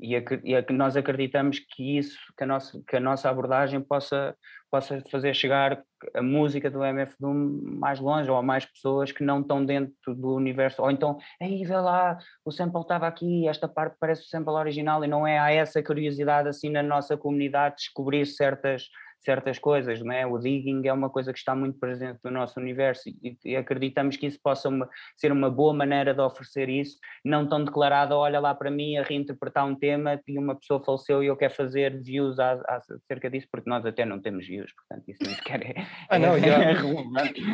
e, a, e a, nós acreditamos que isso, que a nossa, que a nossa abordagem possa, possa fazer chegar a música do MF Doom mais longe ou a mais pessoas que não estão dentro do universo, ou então, aí vê lá, o sample estava aqui, esta parte parece o sample original e não é, há essa curiosidade assim na nossa comunidade de descobrir certas certas coisas, não é? O digging é uma coisa que está muito presente no nosso universo e, e acreditamos que isso possa uma, ser uma boa maneira de oferecer isso, não tão declarada, olha lá para mim a reinterpretar um tema e uma pessoa faleceu e eu quero fazer views acerca disso, porque nós até não temos views, portanto isso nem sequer é, ah, não, é,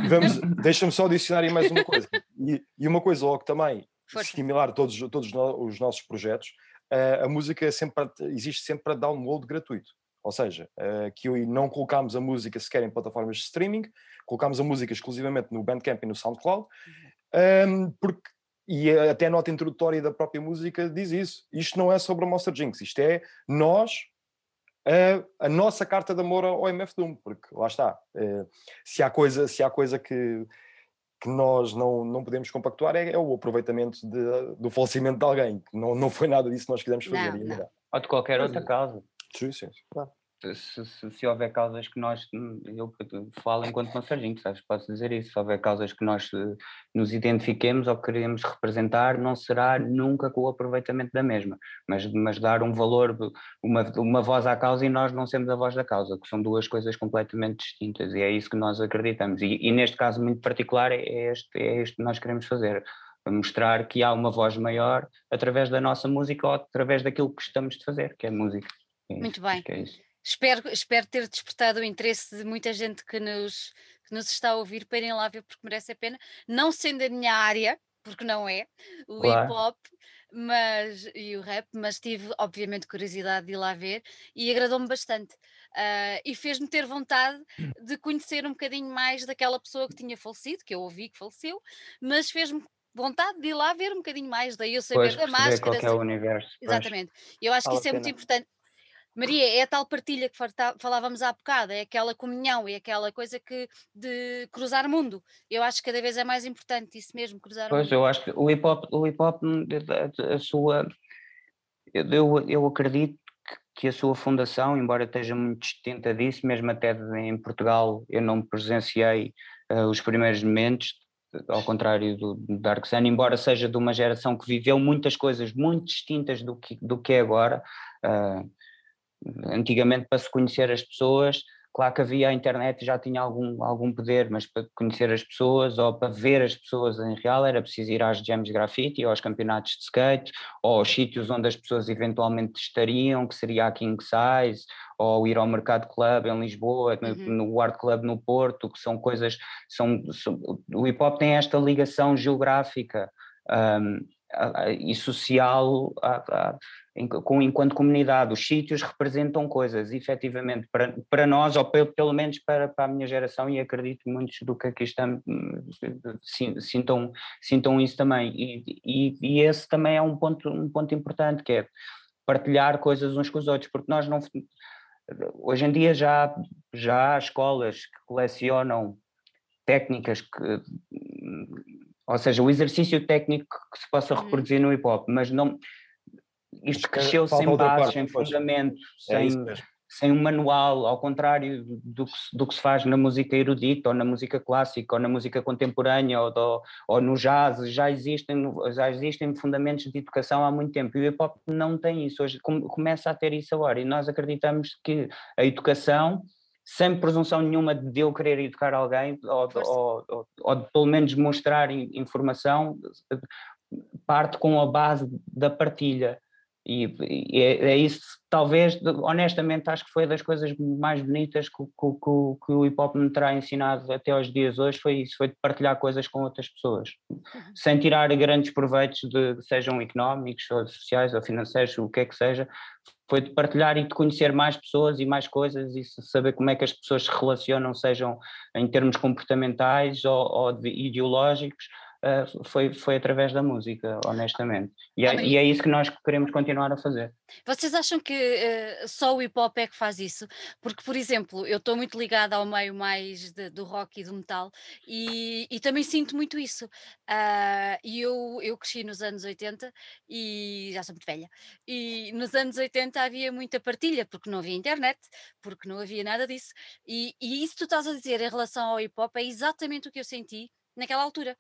Vamos, deixa-me só adicionar aí mais uma coisa, e, e uma coisa logo também, Força. similar a todos, todos os nossos projetos, a música é sempre, existe sempre para download gratuito. Ou seja, uh, que não colocámos a música sequer em plataformas de streaming, colocámos a música exclusivamente no Bandcamp e no SoundCloud, um, ehm, porque, e até a nota introdutória da própria música diz isso. Isto não é sobre a Monster Jinx, isto é nós, a, a nossa carta de amor ao MF Doom, porque lá está, uh, se há coisa, se há coisa que, que nós não, não podemos compactuar é, é o aproveitamento de, do falecimento de alguém, que não, não foi nada disso que nós quisemos fazer. Não, não. Ou de qualquer outra causa. Sim, sim, claro. Se, se, se, houver causas que nós, eu falo enquanto massagista, sabes, posso dizer isso, se houver causas que nós eh, nos identifiquemos ou queremos representar, não será nunca com o aproveitamento da mesma, mas, mas dar um valor, uma, uma voz à causa e nós não sermos a voz da causa, que são duas coisas completamente distintas e é isso que nós acreditamos e, e neste caso muito particular é este, é este que nós queremos fazer, mostrar que há uma voz maior através da nossa música ou através daquilo que gostamos de fazer, que é música. Muito bem. É espero, espero ter despertado o interesse de muita gente que nos, que nos está a ouvir para irem lá ver porque merece a pena, não sendo a minha área, porque não é, o claro. hip hop mas, e o rap, mas tive obviamente curiosidade de ir lá ver e agradou-me bastante. Uh, e fez-me ter vontade de conhecer um bocadinho mais daquela pessoa que tinha falecido, que eu ouvi que faleceu, mas fez-me vontade de ir lá ver um bocadinho mais, daí eu saber pois, da máscara. Qual é o universo. Exatamente. Eu acho que isso é muito importante. Maria, é a tal partilha que falávamos há bocado, é aquela comunhão, é aquela coisa que de cruzar mundo. Eu acho que cada vez é mais importante isso mesmo, cruzar pois, mundo. Pois, eu acho que o hip hop, o hip -hop hum, a, sua. Eu, eu acredito que a sua fundação, embora esteja muito distinta disso, mesmo até em Portugal, eu não presenciei uh, os primeiros momentos, ao contrário do, do Dark Sun, embora seja de uma geração que viveu muitas coisas muito distintas do que, do que é agora. Uh, antigamente para se conhecer as pessoas claro que havia a internet já tinha algum, algum poder, mas para conhecer as pessoas ou para ver as pessoas em real era preciso ir às jams grafite ou aos campeonatos de skate ou aos sítios onde as pessoas eventualmente estariam, que seria a King Size ou ir ao Mercado Club em Lisboa, uhum. no Art Club no Porto, que são coisas, são, são o hip hop tem esta ligação geográfica um, e social a, a, enquanto comunidade. Os sítios representam coisas, efetivamente, para, para nós, ou pelo, pelo menos para, para a minha geração, e acredito muitos do que aqui estão sintam, sintam isso também. E, e, e esse também é um ponto, um ponto importante, que é partilhar coisas uns com os outros, porque nós não. Hoje em dia já, já há escolas que colecionam técnicas que ou seja, o exercício técnico que se possa uhum. reproduzir no hip hop, mas não isto cresceu sem base, sem fundamento, é sem, sem um manual, ao contrário do que, do que se faz na música erudita, ou na música clássica, ou na música contemporânea, ou, do, ou no jazz, já existem, já existem fundamentos de educação há muito tempo, e o hip hop não tem isso, hoje começa a ter isso agora, e nós acreditamos que a educação sem presunção nenhuma de eu querer educar alguém, ou, ou, ou, ou de pelo menos mostrar informação, parte com a base da partilha. E, e é, é, isso, talvez, honestamente, acho que foi das coisas mais bonitas que, que, que, que, o hip hop me terá ensinado até aos dias hoje, foi isso, foi de partilhar coisas com outras pessoas, uhum. sem tirar grandes proveitos, de, sejam económicos, ou sociais, ou financeiros, o que é que seja, foi de partilhar e de conhecer mais pessoas e mais coisas e saber como é que as pessoas se relacionam, sejam em termos comportamentais ou, ou ideológicos, uh, foi, foi através da música, honestamente. E é, e é, isso que nós queremos continuar a fazer. Vocês acham que uh, só o hip hop é que faz isso? Porque, por exemplo, eu estou muito ligada ao meio mais de, do rock e do metal e, e também sinto muito isso. Uh, e eu, eu cresci nos anos 80 e já sou muito velha. E nos anos 80 havia muita partilha, porque não havia internet, porque não havia nada disso. E, e isso que tu estás a dizer em relação ao hip hop é exatamente o que eu senti naquela altura.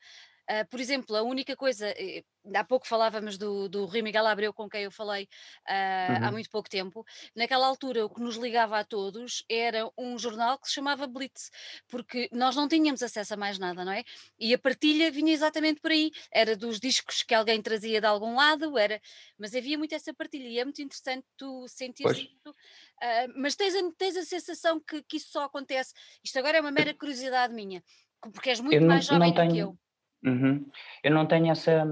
Uh, por exemplo, a única coisa, eh, há pouco falávamos do, do Rui Miguel Abreu, com quem eu falei uh, uhum. há muito pouco tempo. Naquela altura, o que nos ligava a todos era um jornal que se chamava Blitz, porque nós não tínhamos acesso a mais nada, não é? E a partilha vinha exatamente por aí, era dos discos que alguém trazia de algum lado, era, mas havia muito essa partilha e é muito interessante tu sentir isso. Uh, mas tens a, tens a sensação que, que isso só acontece, isto agora é uma mera curiosidade minha, porque és muito mais jovem do que eu. Uhum. Eu não tenho essa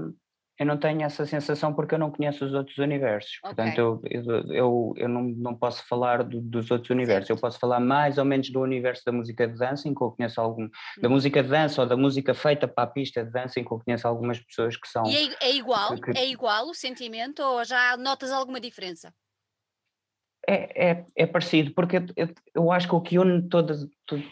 eu não tenho essa sensação porque eu não conheço os outros universos. Okay. Portanto, eu, eu, eu, eu, não, não posso falar do, dos outros universos. Certo. Eu posso falar mais ou menos do universo da música de dança, em que eu conheço algum. Da uhum. música de dança ou da música feita para a pista de dança, em que eu conheço algumas pessoas que são. E é, é igual? Que, é igual o sentimento ou já notas alguma diferença? É, é, é parecido, porque eu, eu acho que o que une todas,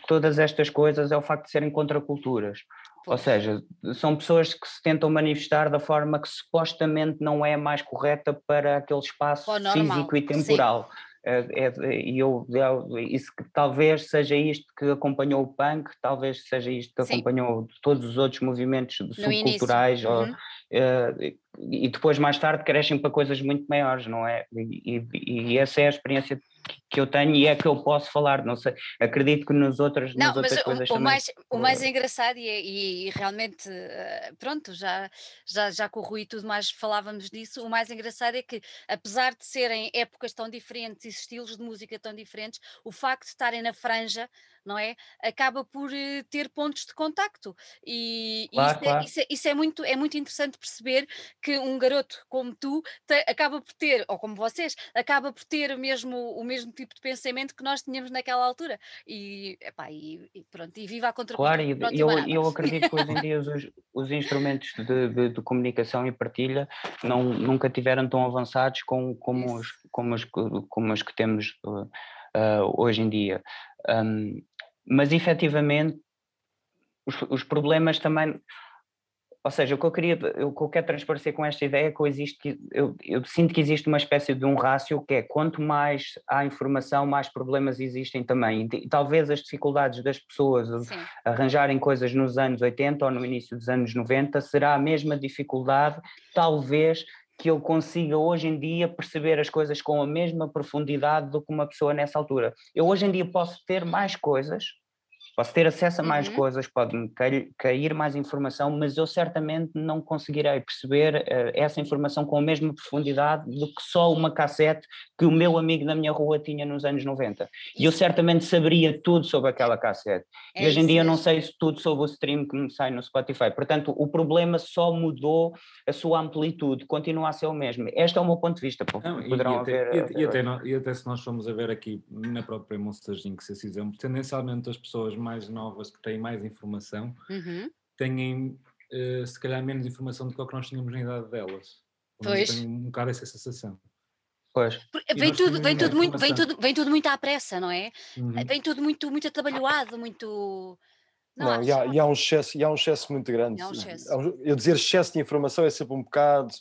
todas estas coisas é o facto de serem contraculturas. Ou seja, são pessoas que se tentam manifestar da forma que supostamente não é mais correta para aquele espaço físico e temporal. É, é, e eu, eu, isso que talvez seja isto que acompanhou o punk, talvez seja isto que Sim. acompanhou todos os outros movimentos subculturais, ou, uhum. uh, e depois mais tarde crescem para coisas muito maiores, não é? E, e, e essa é a experiência que eu tenho e é que eu posso falar, não sei, acredito que nos outros, não, nas outras o, coisas o também. Mais, o mais engraçado e, e, e, realmente, eh, pronto, já, já, já com o Rui e tudo mais falávamos disso, o mais engraçado é que apesar de serem épocas tão diferentes e estilos de música tão diferentes, o facto de estarem na franja não é? Acaba por uh, ter pontos de contacto. E, claro, isso, é, claro. É, isso, é, isso, é, muito, é muito interessante perceber que um garoto como tu te, acaba por ter, ou como vocês, acaba por ter o mesmo, o mesmo tipo de pensamento que nós tínhamos naquela altura. E, epá, e, e pronto, e viva a contra Claro, e eu, eu acredito que hoje em dia os, os instrumentos de, de, de, comunicação e partilha não, nunca tiveram tão avançados como, como, os, como, os, como os que temos. Uh, hoje em dia. Um, mas efetivamente os, os, problemas também. Ou seja, o que eu queria, o que eu quero transparecer com esta ideia é que existe, eu, eu sinto que existe uma espécie de um rácio que é quanto mais há informação, mais problemas existem também. E, talvez as dificuldades das pessoas Sim. arranjarem coisas nos anos 80 ou no início dos anos 90 será a mesma dificuldade, talvez, que eu consiga hoje em dia perceber as coisas com a mesma profundidade do que uma pessoa nessa altura. Eu hoje em dia posso ter mais coisas, Posso ter acesso a mais uhum. coisas, pode-me cair mais informação, mas eu certamente não conseguirei perceber uh, essa informação com a mesma profundidade do que só uma cassete que o meu amigo da minha rua tinha nos anos 90. E eu certamente saberia tudo sobre aquela cassete. É e hoje em dia eu não sei tudo sobre o stream que me sai no Spotify. Portanto, o problema só mudou a sua amplitude, continua a ser o mesmo. Este é o meu ponto de vista. Não, Poderão e, até, haver, e, e, até, e, até, se nós formos a ver aqui na própria Monster Inc., se esse exemplo, tendencialmente as pessoas mais novas que têm mais informação uhum. têm uh, se calhar menos informação do que o que nós tínhamos na idade delas. Pois. Tenho um bocado essa sensação. Pois. Vem tudo, vem, tudo muito, vem, tudo, vem tudo muito à pressa, não é? Uhum. Vem tudo muito, muito atabalhoado, muito. Não, não e, há, e, há, um excesso, e há um excesso muito grande. Um excesso. Eu dizer excesso de informação é sempre um bocado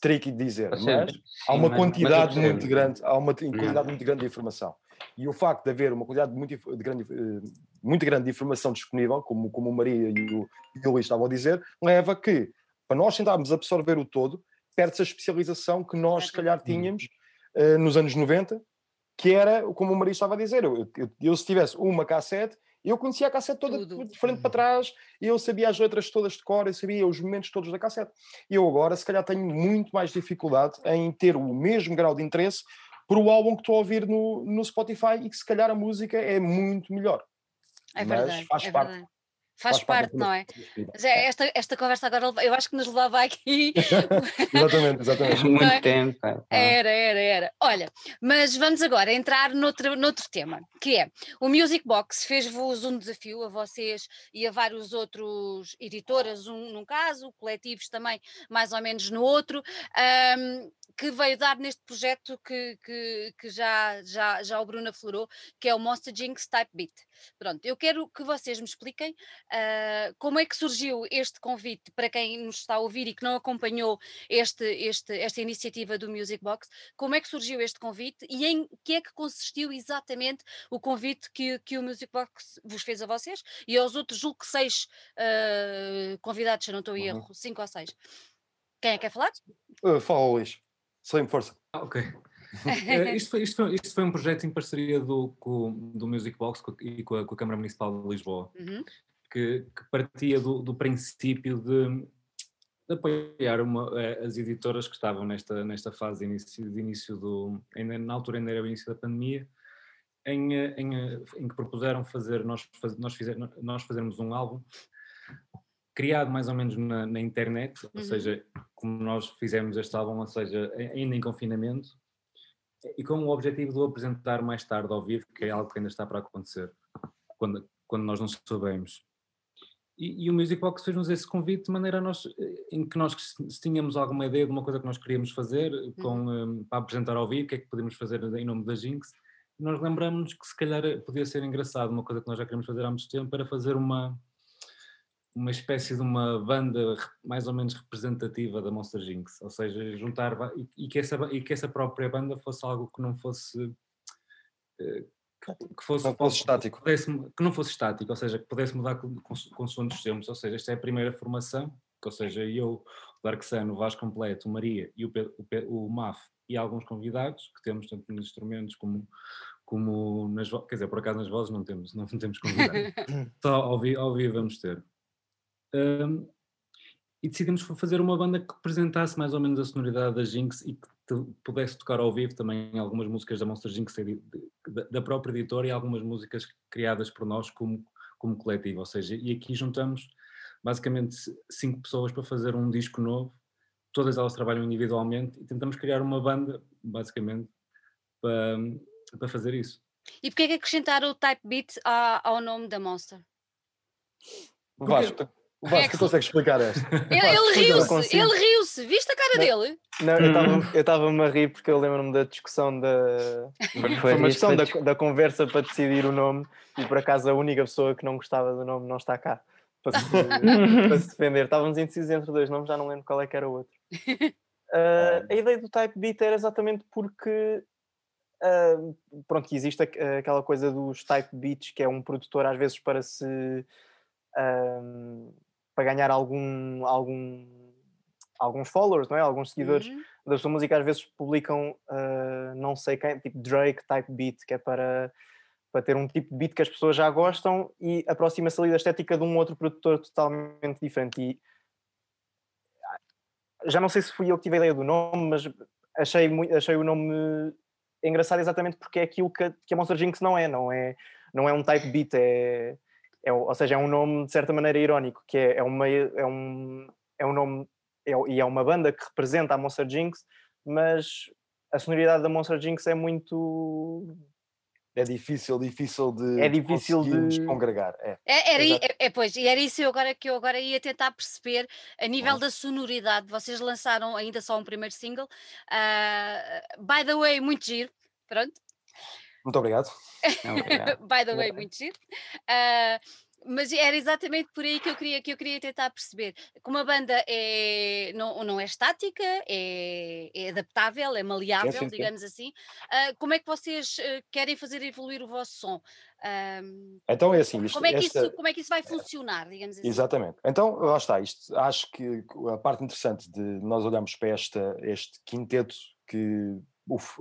tricky de dizer, mas sim, há uma quantidade muito grande, há uma quantidade muito grande de informação. E o facto de haver uma quantidade muito, de grande, eh, muito grande de informação disponível, como, como o Maria e o, e o Luís estavam a dizer, leva que, para nós tentarmos absorver o todo, perde-se a especialização que nós, se calhar, tínhamos uh, nos anos 90, que era, como o Maria estava a dizer, eu, eu, eu se tivesse uma cassete, eu conhecia a cassete toda Tudo. de frente para trás, eu sabia as letras todas de cor, eu sabia os momentos todos da cassete. Eu agora, se calhar, tenho muito mais dificuldade em ter o mesmo grau de interesse por o álbum que estou a ouvir no, no Spotify e que se calhar a música é muito melhor. É verdade, faz é parte. Verdade. Faz, faz parte, não é? é? Esta, esta conversa agora, eu acho que nos levava aqui. exatamente, exatamente. Muito é? tempo. Era, era, era. Olha, mas vamos agora entrar noutro, noutro tema, que é o Music Box fez-vos um desafio a vocês e a vários outros editoras, um num caso, coletivos também, mais ou menos no outro. Um, que veio dar neste projeto que, que, que, já, já, já o Bruno aflorou, que é o Monster Jinx Type Beat. Pronto, eu quero que vocês me expliquem uh, como é que surgiu este convite para quem nos está a ouvir e que não acompanhou este, este, esta iniciativa do Music Box, como é que surgiu este convite e em que é que consistiu exatamente o convite que, que o Music Box vos fez a vocês e aos outros, julgo que seis uh, convidados, se não estou em erro, uhum. cinco ou seis. Quem é que quer falar? Uh, fala, Luís. Sem força. Ah, ok. uh, isto, foi, isto, foi, isto, foi, um projeto em parceria do, com, do Music Box e com a, com a Câmara Municipal de Lisboa, uhum. Que, que, partia do, do princípio de, de apoiar uma, uh, as editoras que estavam nesta, nesta fase de início, de início do. Ainda, na altura ainda era o início da pandemia, em, eh, em, em que propuseram fazer, nós, faz, nós, fizer, nós fazermos um álbum criado mais ou menos na, na internet, ou uhum. seja, como nós fizemos este álbum, ou seja, ainda em confinamento, e com o objetivo de o apresentar mais tarde ao vivo, que é algo que ainda está para acontecer, quando, quando nós não soubemos. E, e o Music Box fez-nos esse convite de maneira a nós, em que nós se tínhamos alguma ideia de uma coisa que nós queríamos fazer com, uhum. um, para apresentar ao vivo, o que é que podíamos fazer em nome da Jinx, nós lembramos que se calhar podia ser engraçado, uma coisa que nós já queríamos fazer há muito tempo, era fazer uma, uma espécie de uma banda mais ou menos representativa da Monster Jinx, ou seja, juntar e, e, que essa, e que essa própria banda fosse algo que não fosse eh, que fosse, não fosse estático. Pudesse, que não fosse estático, ou seja, que pudesse mudar consoante os tempos, ou seja, esta é a primeira formação, que, ou seja, eu, o Dark Sun, o Vasco Completo, o Maria e o, o, o MAF e alguns convidados, que temos tanto nos instrumentos como, como nas vozes, quer dizer, por acaso nas vozes não temos, não temos convidados, só ao, vivo, ao vivo vamos ter. Um, e decidimos fazer uma banda que representasse mais ou menos a sonoridade da Jinx e que pudesse tocar ao vivo também algumas músicas da Monster Jinx da própria editora e algumas músicas criadas por nós como, como coletivo, ou seja, e aqui juntamos basicamente cinco pessoas para fazer um disco novo, todas elas trabalham individualmente e tentamos criar uma banda, basicamente, para, para fazer isso. E porquê é que acrescentaram o type beat ao nome da Monster? Vasco, o Vasco, tu consegues explicar esta? Ele, ele riu-se, ele riu-se, viste a cara não, dele? Não, eu estava-me a rir porque eu lembro-me da discussão da. Foi uma discussão da, da conversa para decidir o nome e por acaso a única pessoa que não gostava do nome não está cá para se, para se defender. Estávamos indecisos entre dois nomes, já não lembro qual é que era o outro. Uh, a ideia do Type Beat era exatamente porque uh, pronto, existe aquela coisa dos type beats, que é um produtor às vezes para se uh, para ganhar algum, algum, alguns followers, não é? alguns seguidores, uhum. da sua música às vezes publicam uh, não sei quem, tipo Drake type beat, que é para, para ter um tipo de beat que as pessoas já gostam e aproxima-se ali da estética de um outro produtor totalmente diferente. E já não sei se fui eu que tive a ideia do nome, mas achei, achei o nome engraçado exatamente porque é aquilo que a, que a Monster Jinx não é, não é, não é um type beat, é, é, ou seja, é um nome de certa maneira irónico, que é, é, uma, é, um, é um nome é, e é uma banda que representa a Monster Jinx, mas a sonoridade da Monster Jinx é muito é difícil, difícil de, é difícil de, congregar. É. É, era, é, é, pois, e era isso eu agora, que eu agora ia tentar perceber a nível da sonoridade. Vocês lançaram ainda só um primeiro single. Uh, by the way, muito giro. Pronto. Muito obrigado. obrigado. by the way, muito giro. Uh, mas era exatamente por aí que eu queria, que eu queria tentar perceber. Como a banda é, não, não é estática, é, é adaptável, é maleável, sim, sim, digamos sim. assim, uh, como é que vocês uh, querem fazer evoluir o vosso som? Uh, então é assim. Isto, como, é que esta... isso, como é que isso vai funcionar, digamos assim? Exatamente. Então, lá está. Isto, acho que a parte interessante de nós olharmos para esta, este quinteto que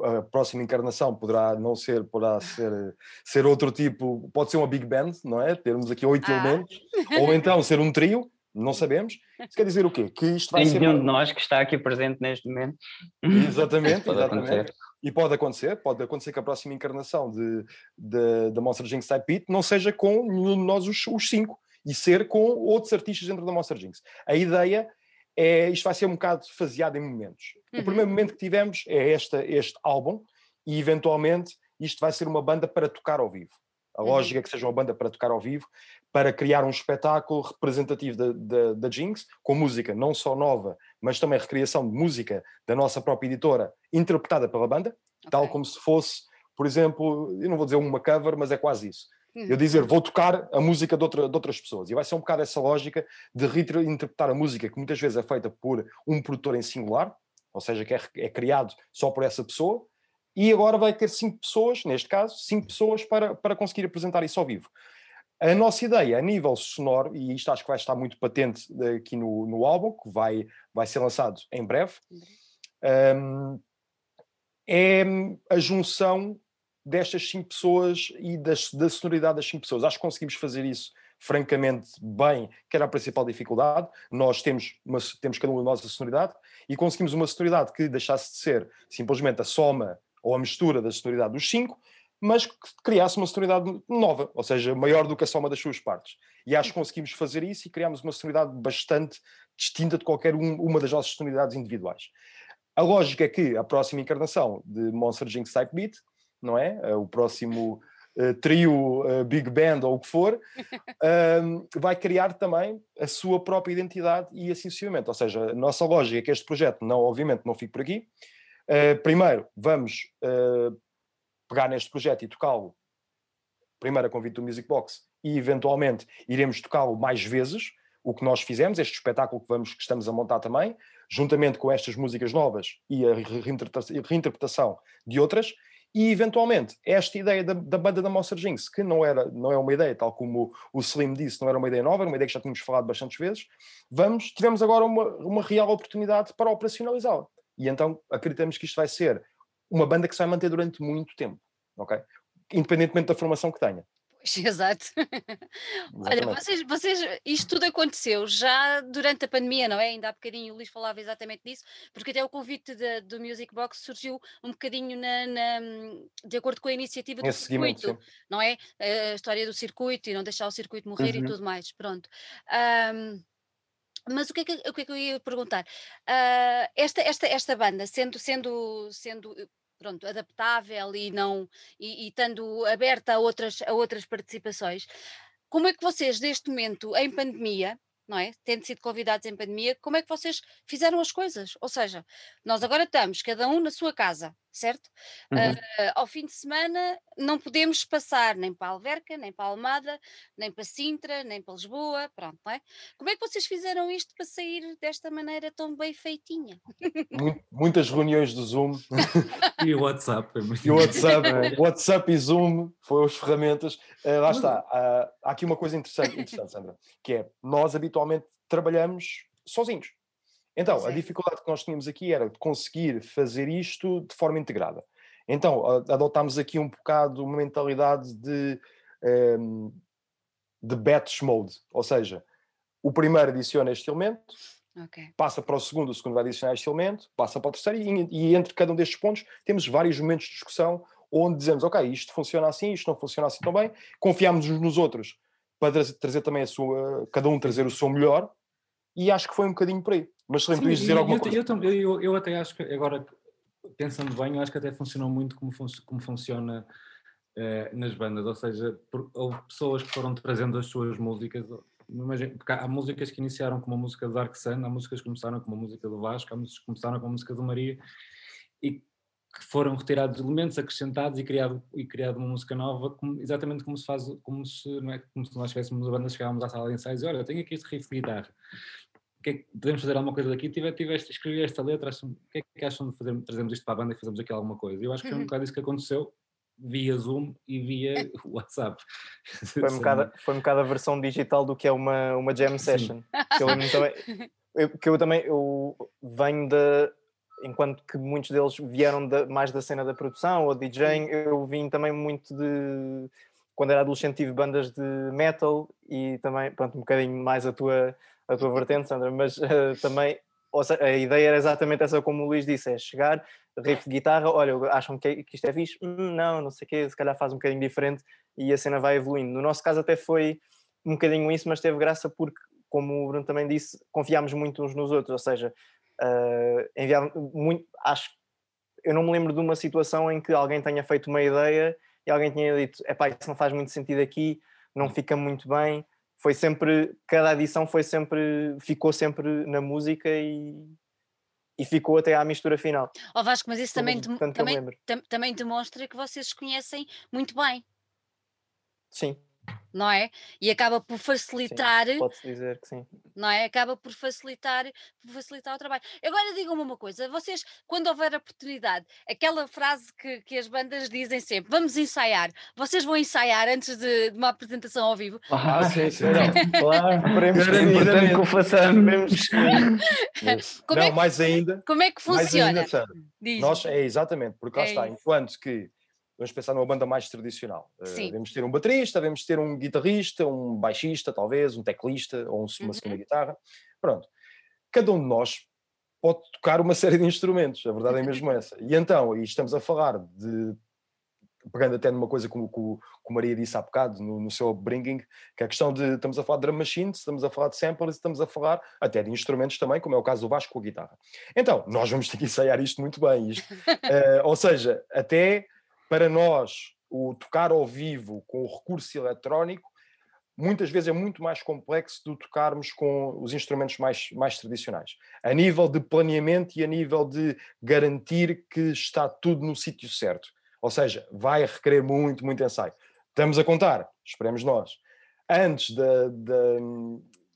a próxima encarnação poderá não ser, poderá ser, ser outro tipo, pode ser uma big band, não é? Termos aqui oito ah. elementos, ou então ser um trio, não sabemos. Isso quer dizer o quê? Que isto vai Tem ser. nenhum de nós que está aqui presente neste momento. Exatamente, pode exatamente. Acontecer. E pode acontecer, pode acontecer que a próxima encarnação de, de, de Monster Jinx Type Beat não seja com nenhum de nós os, os cinco, e ser com outros artistas dentro da Monster Jinx. A ideia é, isto vai ser um bocado faseado em momentos. Uhum. O primeiro momento que tivemos é esta, este álbum, e eventualmente isto vai ser uma banda para tocar ao vivo. A uhum. lógica é que seja uma banda para tocar ao vivo, para criar um espetáculo representativo da, da, da Jinx, com música não só nova, mas também recriação de música da nossa própria editora, interpretada pela banda, okay. tal como se fosse, por exemplo, eu não vou dizer uma cover, mas é quase isso. Eu uhum. dizer, vou tocar a música de, outra, de, outras pessoas. E vai ser um bocado essa lógica de reinterpretar a música, que muitas vezes é feita por um produtor em singular, ou seja, que é, é criado só por essa pessoa, e agora vai ter cinco pessoas, neste caso, cinco pessoas para, para conseguir apresentar isso ao vivo. A nossa ideia, a nível sonoro, e isto acho que vai estar muito patente aqui no, no álbum, que vai, vai ser lançado em breve, um, é a junção destas cinco pessoas e das, da sonoridade das cinco pessoas. Acho que conseguimos fazer isso francamente bem, que era a principal dificuldade. Nós temos, uma, temos cada um a nossa sonoridade e conseguimos uma sonoridade que deixasse de ser simplesmente a soma ou a mistura da sonoridade dos cinco, mas que criasse uma sonoridade nova, ou seja, maior do que a soma das suas partes. E acho que conseguimos fazer isso e criámos uma sonoridade bastante distinta de qualquer um, uma das nossas sonoridades individuais. A lógica é que a próxima encarnação de Monster Jinx Type Beat não é? Eh, o próximo uh, trio, uh, Big Band ou o que for, uh, vai criar também a sua própria identidade e assim sucessivamente. Ou seja, a nossa lógica é que este projeto, não, obviamente, não fique por aqui. primeiro, vamos pegar neste projeto e tocá-lo, primeiro a convite do Music Box, e eventualmente iremos tocá-lo mais vezes, o que nós fizemos, este espetáculo que, vamos, que estamos a montar também, juntamente com estas músicas novas e a reinterpretação de outras, e eventualmente, esta ideia da, da, banda da Monster Jinx, que não, era, não é uma ideia, tal como o, Slim disse, não era uma ideia nova, era uma ideia que já tínhamos falado bastantes vezes, vamos, tivemos agora uma, uma real oportunidade para operacionalizá-la. E então acreditamos que isto vai ser uma banda que se vai manter durante muito tempo, ok? Independentemente da formação que tenha. exato. Olha, vocês, vocês, isto tudo aconteceu já durante a pandemia, não é? Ainda há bocadinho o Luís falava exatamente disso, porque até o convite de, do Music Box surgiu um bocadinho na, na, de acordo com a iniciativa do Esse circuito, não é? A história do circuito e não deixar o circuito morrer uhum. e tudo mais, pronto. Um, mas o que, é que, o que é que eu ia perguntar? Uh, esta, esta, esta banda, sendo, sendo, sendo pronto, adaptável e não e, e estando aberta a outras, a outras participações. Como é que vocês, neste momento, em pandemia, não é? Tendo sido convidados em pandemia, como é que vocês fizeram as coisas? Ou seja, nós agora estamos, cada um na sua casa, certo? Uhum. Uh, ao fim de semana não podemos passar nem para a Alverca, nem para a Almada, nem para Sintra, nem para Lisboa, pronto, não é? Como é que vocês fizeram isto para sair desta maneira tão bem feitinha? Muitas reuniões do Zoom. e o WhatsApp. e o WhatsApp, WhatsApp e Zoom foram as ferramentas. Uh, lá está. Uh, há aqui uma coisa interessante, interessante, Sandra, que é nós habitualmente trabalhamos sozinhos. Então, a dificuldade que nós tínhamos aqui era de conseguir fazer isto de forma integrada. Então, adotámos aqui um bocado uma mentalidade de, um, ehm, de batch mode, ou seja, o primeiro adiciona este elemento, okay. passa para o segundo, o segundo vai adicionar este elemento, passa para o terceiro, e, e, entre cada um destes pontos temos vários momentos de discussão onde dizemos, ok, isto funciona assim, isto não funciona assim tão bem, confiamos nos outros para trazer, também a sua, cada um trazer o seu melhor, e acho que foi um bocadinho por aí. Mas se lembro dizer alguma eu, coisa. Eu, eu, eu, até acho que agora, pensando bem, eu acho que até funcionou muito como, fun como funciona uh, nas bandas, ou seja, por, houve pessoas que foram trazendo as suas músicas, imagino, porque há, músicas que iniciaram com uma música do Dark Sun, há músicas que começaram com uma música do Vasco, há músicas que começaram com a música do Maria, e que foram retirados elementos, acrescentados e criado, e criado uma música nova, como, exatamente como se faz, como se, não é, como se nós tivéssemos a banda, chegávamos à sala de ensaios e olha, tenho aqui este riff de guitarra, que é que podemos fazer alguma coisa daqui? Tive, tiveste, escrevi esta letra, acham, o que é que acham de fazer, trazermos isto para a banda e fazermos aqui alguma coisa? Eu acho que foi um uhum. bocado isso que aconteceu, via Zoom e via WhatsApp. Foi um, bocado, foi um bocado a versão digital do que é uma, uma jam session. Que eu, também, eu, que eu também eu venho da. Enquanto que muitos deles vieram da, mais da cena da produção ou DJing, eu vim também muito de. Quando era adolescente tive bandas de metal e também, pronto, um bocadinho mais a tua, a tua vertente, Sandra, mas uh, também seja, a ideia era exatamente essa, como o Luís disse: é chegar, riff de guitarra, olha, acham que, que isto é fixe? Hum, não, não sei o quê, se calhar faz um bocadinho diferente e a cena vai evoluindo. No nosso caso, até foi um bocadinho isso, mas teve graça porque, como o Bruno também disse, confiámos muito uns nos outros, ou seja, uh, enviar muito, acho eu não me lembro de uma situação em que alguém tenha feito uma ideia e alguém tenha dito, é pá, isso não faz muito sentido aqui, não fica muito bem, foi sempre, cada edição foi sempre, ficou sempre na música e, e ficou até à mistura final. Ó oh Vasco, mas isso também, também, também demonstra que vocês se conhecem muito bem. Sim, não é? E acaba por facilitar. Pode-se dizer que sim. Não é? Acaba por facilitar, por facilitar o trabalho. Agora digam-me uma coisa: vocês, quando houver oportunidade, aquela frase que, que as bandas dizem sempre, vamos ensaiar, vocês vão ensaiar antes de, de uma apresentação ao vivo? Ah, sim, sim. claro, queremos que é importante que o façamos. não, é que, mais ainda. Como é que funciona? Ainda, nós, é exatamente, porque lá é está, enquanto que vamos pensar numa banda mais tradicional. Uh, devemos ter um baterista, devemos ter um guitarrista, um baixista, talvez, um teclista ou um, uma uhum. segunda guitarra. Pronto. Cada um de nós pode tocar uma série de instrumentos, a verdade é mesmo essa. E então, e estamos a falar de, pegando até numa coisa como, como, como Maria disse há bocado no, no seu bringing, que é a questão de, estamos a falar de drum machines, estamos a falar de samples, estamos a falar até de instrumentos também, como é o caso do Vasco com a guitarra. Então, nós vamos ter que ensaiar isto muito bem. Isto, uh, ou seja, até para nós, o tocar ao vivo com o recurso eletrónico muitas vezes é muito mais complexo do tocarmos com os instrumentos mais, mais tradicionais. A nível de planeamento e a nível de garantir que está tudo no sítio certo. Ou seja, vai requerer muito, muito ensaio. Estamos a contar, esperemos nós, antes da, da,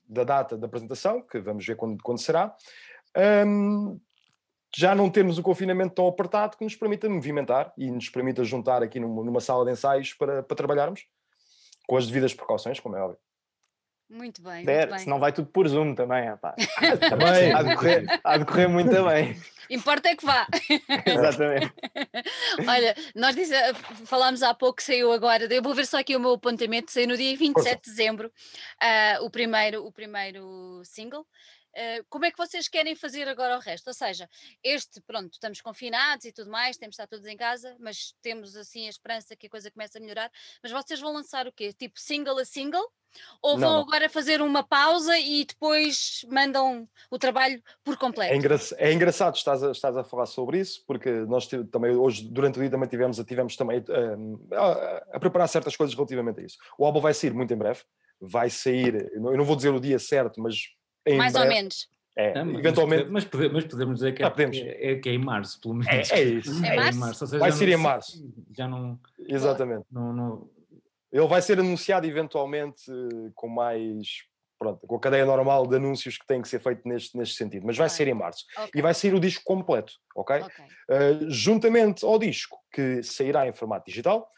da data da apresentação, que vamos ver quando, quando será, um, já não temos o confinamento tão apertado que nos permita movimentar e nos permita juntar aqui numa, numa sala de ensaios para, para trabalharmos com as devidas precauções, como é óbvio. Muito bem. Der, muito bem. senão vai tudo por Zoom também, rapaz. também. há, de correr, há de correr muito bem. Importa é que vá. Exatamente. Olha, nós disse, falámos há pouco, saiu agora, eu vou ver só aqui o meu apontamento, saiu no dia 27 de dezembro, uh, o, primeiro, o primeiro single. Eh, como é que vocês querem fazer agora o resto? Ou seja, este, pronto, estamos confinados e tudo mais, temos de estar todos em casa, mas temos assim a esperança que a coisa comece a melhorar. Mas vocês vão lançar o quê? Tipo single a single? Ou não, vão não. agora fazer uma pausa e depois mandam o trabalho por completo? É, engra é engraçado estás a, estás a falar sobre isso, porque nós também hoje, durante o dia, também tivemos, tivemos também uh, a, a, preparar certas coisas relativamente a isso. O álbum vai sair muito em breve, vai sair, eu não vou dizer o dia certo, mas mais breve. ou menos. É, é, eventualmente. Mas, podemos, mas podemos dizer que, é, ah, é, que é em março, pelo menos. É, é isso. É, é em março. Seja, vai ser em março. Já não. Exatamente. Não, não... Ele vai ser anunciado eventualmente eh, com mais. Pronto, com a cadeia normal de anúncios que tem que ser feito neste, neste sentido, mas vai okay. ser em março. Okay. E vai sair o disco completo, ok? okay. Uh, juntamente ao disco que sairá em formato digital,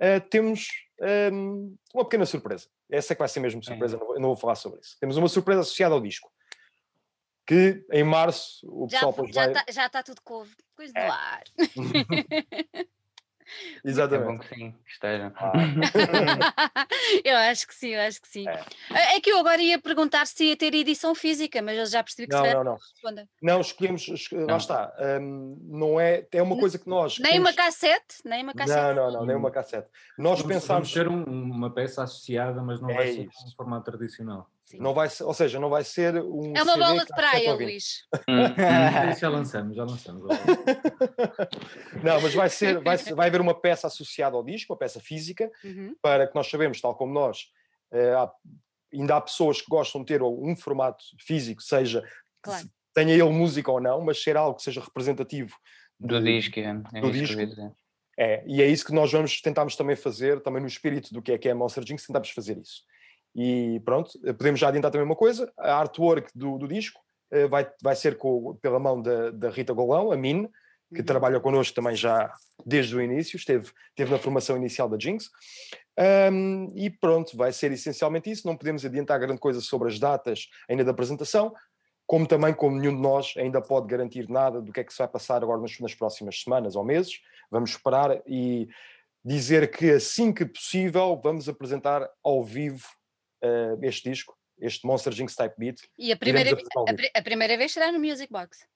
uh, temos um, ehm, uma pequena surpresa. Essa é que vai ser mesmo surpresa, não, vou, não vou falar sobre isso. Temos uma surpresa associada ao disco que em março o já, pessoal já vai... já está tudo com coisa é. ar. Exatamente. É bom que sim, que esteja. Ah. eu acho que sim, eu acho que sim. É. é. que eu agora ia perguntar se ia ter edição física, mas eu já percebi que não, se não, não. Responda. Não, escolhemos, não. lá está. Um, não é, é uma coisa que nós. Nem uma cassete, nem uma cassete. Não, não, não, nem uma cassete. Nós vamos, pensámos. ter um, uma peça associada, mas não é vai ser um formato tradicional. Sim. Não vai ser, ou seja, não vai ser um. É uma bola de praia, Luís. já lançamos, já lançamos. não, mas vai ser, vai, vai haver uma peça associada ao disco, uma peça física, uhum. para que nós sabemos, tal como nós, eh, há, ainda há pessoas que gostam de ter um formato físico, seja claro. tenha ele música ou não, mas ser algo que seja representativo do, do disco. É, é do disco. É, e é isso que nós vamos tentarmos também fazer, também no espírito do que é que é Monster Jinx, tentamos fazer isso. E pronto, podemos já adiantar também uma coisa: a artwork do, do disco uh, vai, vai ser com, pela mão da, da Rita Golão, a Min, que uhum. trabalha connosco também já desde o início, esteve, esteve na formação inicial da Jinx. Um, e pronto, vai ser essencialmente isso. Não podemos adiantar grande coisa sobre as datas ainda da apresentação, como também, como nenhum de nós ainda pode garantir nada do que é que se vai passar agora nas, nas próximas semanas ou meses. Vamos esperar e dizer que assim que possível vamos apresentar ao vivo uh, este disco, este Monster Jinx Type Beat. E a primeira, a, a, primeira vez será no Music Box.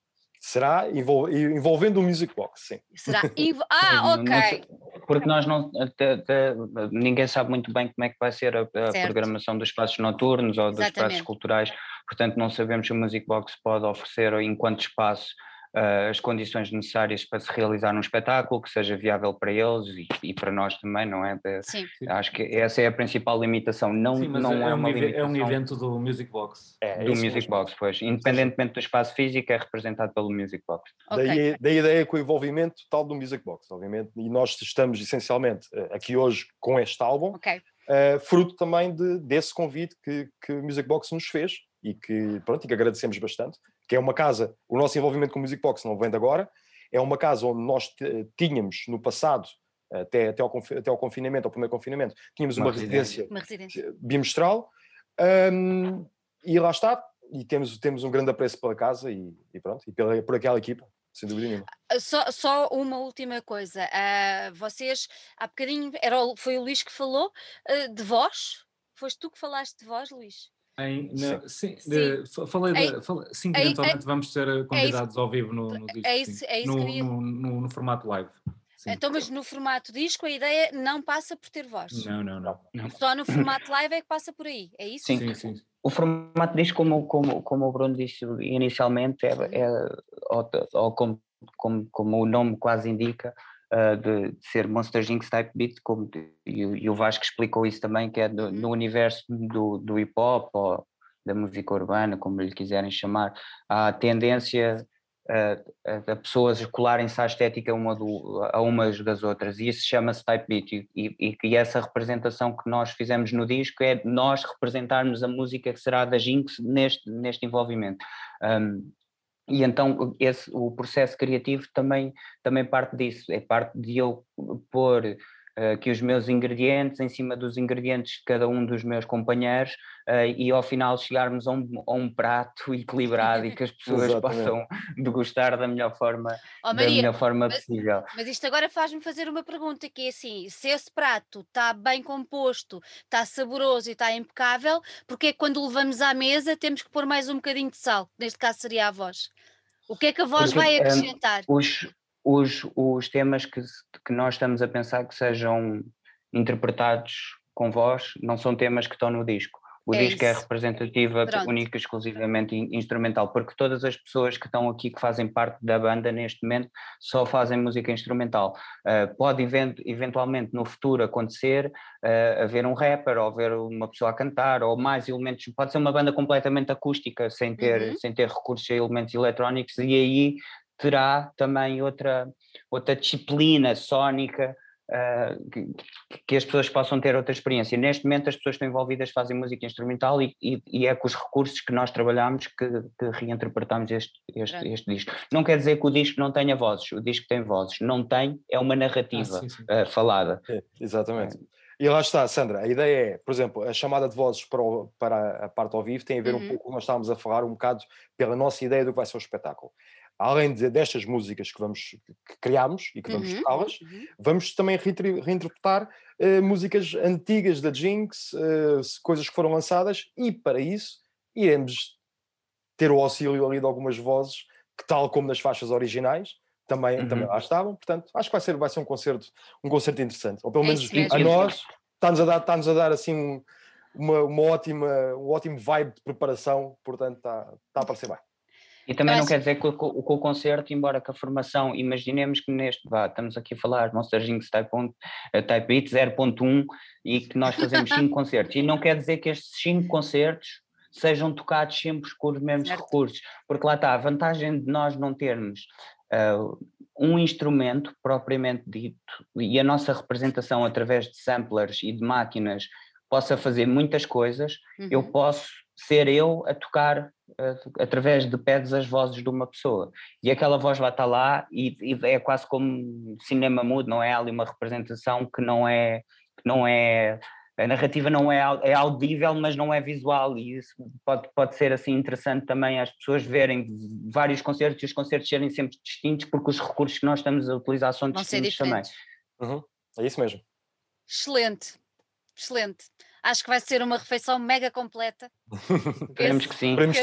Será envol, envolvendo o Music Box, sim. Será? Ah, ok. Porque nós não. Até, até, ninguém sabe muito bem como é que vai ser a, a programação dos espaços noturnos ou dos Exatamente. espaços culturais, portanto, não sabemos se o Music Box pode oferecer, enquanto espaço, uh, as condições necessárias para se realizar um espetáculo que seja viável para eles e, e para nós também, não é? De, Sim. Acho que essa é a principal limitação. Não, Sim, não é, é, uma limitação. é um evento do Music Box. É, do Music mesmo. Box, pois. Independentemente do espaço físico, é representado pelo Music Box. Okay. Daí, da ideia com o envolvimento total do Music Box, obviamente. E nós estamos essencialmente eh, aqui hoje com este álbum. Okay. Uh, fruto também de, desse convite que, que o Music Box nos fez e que, pronto, e que agradecemos bastante que é uma casa, o nosso envolvimento com o Music Box não vem de agora, é uma casa onde nós tínhamos no passado, até, até, ao, até ao confinamento, ao primeiro confinamento, tínhamos uma, uma residência, uma residência bimestral, um, e lá está, e temos, temos um grande apreço pela casa e, e pronto, e pela, por aquela equipa, sem dúvida nenhuma. Ah, só, só uma última coisa, uh, vocês, há bocadinho, era, foi o Luís que falou uh, de vós, foste tu que falaste de vós, Luís? Em, na, sim, sim. De, falei, de, falei sim, que eventualmente vamos ser eh, é convidados é ao vivo no, no disco. É isso, é isso no, no, no, no, formato live. Sim. Então, mas no formato disco a ideia não passa por ter voz. Não, não, não. não. Só no formato live é que passa por aí, é isso? Sim, sim. sim. O formato disco, como, como, como o Bruno disse inicialmente, é, é ou, ou como, como, como o nome quase indica, uh, de, de, ser Monster Jinx type beat, como, e, e, o Vasco explicou isso também, que é do, no universo do, do hip hop ou da música urbana, como lhe quiserem chamar, há a tendência a, a pessoas colarem-se à estética uma do, a umas das outras, e isso chama-se type beat, e, e, e, essa representação que nós fizemos no disco é nós representarmos a música que será da Jinx neste, neste envolvimento. Um, e então esse, o processo criativo também, também parte disso, é parte de eu pôr uh, que os meus ingredientes em cima dos ingredientes de cada um dos meus companheiros uh, e ao final chegarmos a um, a um, prato equilibrado e que as pessoas possam degustar da melhor forma, oh, Maria, da melhor forma mas, possível. Mas isto agora faz-me fazer uma pergunta que é assim, se esse prato está bem composto, está saboroso e está impecável, porque é que quando levamos à mesa temos que pôr mais um bocadinho de sal, neste caso seria a voz? O que é que a voz Porque, vai hum, acrescentar? Um, os, os, os temas que, que nós estamos a pensar que sejam interpretados com voz não são temas que estão no disco. O é disco é isso. é representativa única e exclusivamente instrumental, porque todas as pessoas que estão aqui, que fazem parte da banda neste momento, só fazem música instrumental. Uh, pode event eventualmente no futuro acontecer uh, haver um rapper, ou haver uma pessoa a cantar, ou mais elementos, pode ser uma banda completamente acústica, sem ter, uhum. sem ter recursos a elementos eletrónicos, e aí terá também outra, outra disciplina sónica uh, que, que, as pessoas possam ter outra experiência. Neste momento, as pessoas que estão envolvidas fazem música instrumental e, e, e é com os recursos que nós trabalhamos que, que reinterpretamos este, este, este, disco. Não quer dizer que o disco não tenha vozes, o disco tem vozes. Não tem, é uma narrativa ah, sim, sim. Uh, falada. É, exatamente. E lá está, Sandra, a ideia é, por exemplo, a chamada de vozes para, o, para a parte ao vivo tem a ver uhum. um pouco com nós estávamos a falar um bocado pela nossa ideia do que vai ser o espetáculo. Além de, destas músicas que vamos que criamos e que vamos uhum. tocá-las, uhum. vamos também reinterpretar uh, músicas antigas da Jinx, uh, coisas que foram lançadas, e para isso iremos ter o auxílio ali de algumas vozes que, tal como nas faixas originais, também, uhum. também lá estavam. Portanto, acho que vai ser, vai ser um concerto, um concerto interessante. Ou pelo é menos a nós está-nos a dar, está-nos a dar assim uma, uma ótima, um ótimo vibe de preparação, portanto está, está a parecer bem. E também não quer dizer que o, que o concerto, embora que a formação, imaginemos que neste, vá, estamos aqui a falar Monster Jinx Type, 1, eh, type Beat 0.1 e que nós fazemos 5 concertos. E não quer dizer que estes 5 concertos sejam tocados sempre com os mesmos certo. recursos, porque lá está, a vantagem de nós não termos uh, um instrumento propriamente dito e a nossa representação através de samplers e de máquinas possa fazer muitas coisas, uhum. eu posso ser eu a tocar através de pads as vozes de uma pessoa. E aquela voz vai estar lá e, e, é quase como cinema mudo, não é ali uma representação que não é, que não é a narrativa não é, é audível, mas não é visual, e isso pode, pode ser assim interessante também as pessoas verem vários concertos e os concertos serem sempre distintos, porque os recursos que nós estamos a utilizar são distintos também. Uhum. É isso mesmo. Excelente, excelente. Acho que vai ser uma refeição mega completa. Esperemos que sim. Cada, que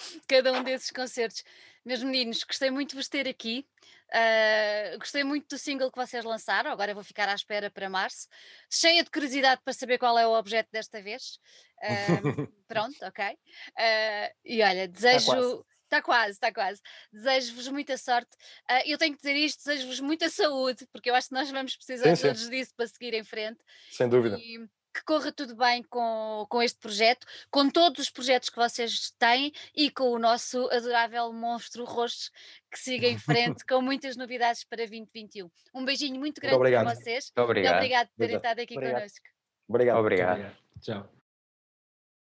sim. cada um desses concertos. Meus meninos, gostei muito de vos ter aqui. Uh, gostei muito do single que vocês lançaram, agora vou ficar à espera para março. Cheia de curiosidade para saber qual é o objeto desta vez. Uh, pronto, ok. Uh, e olha, desejo. Está quase, está quase. Desejo-vos muita sorte. Uh, eu tenho que dizer isto, desejo-vos muita saúde, porque eu acho que nós vamos precisar sim, todos disso para seguir em frente. Sem dúvida. E, que corra tudo bem com, com este projeto, com todos os projetos que vocês têm e com o nosso adorável monstro Roxo que siga em frente com muitas novidades para 2021. Um beijinho muito grande para vocês. Muito obrigado. Muito obrigado por terem estado aqui obrigado. connosco. Obrigado. Obrigado. obrigado. Tchau.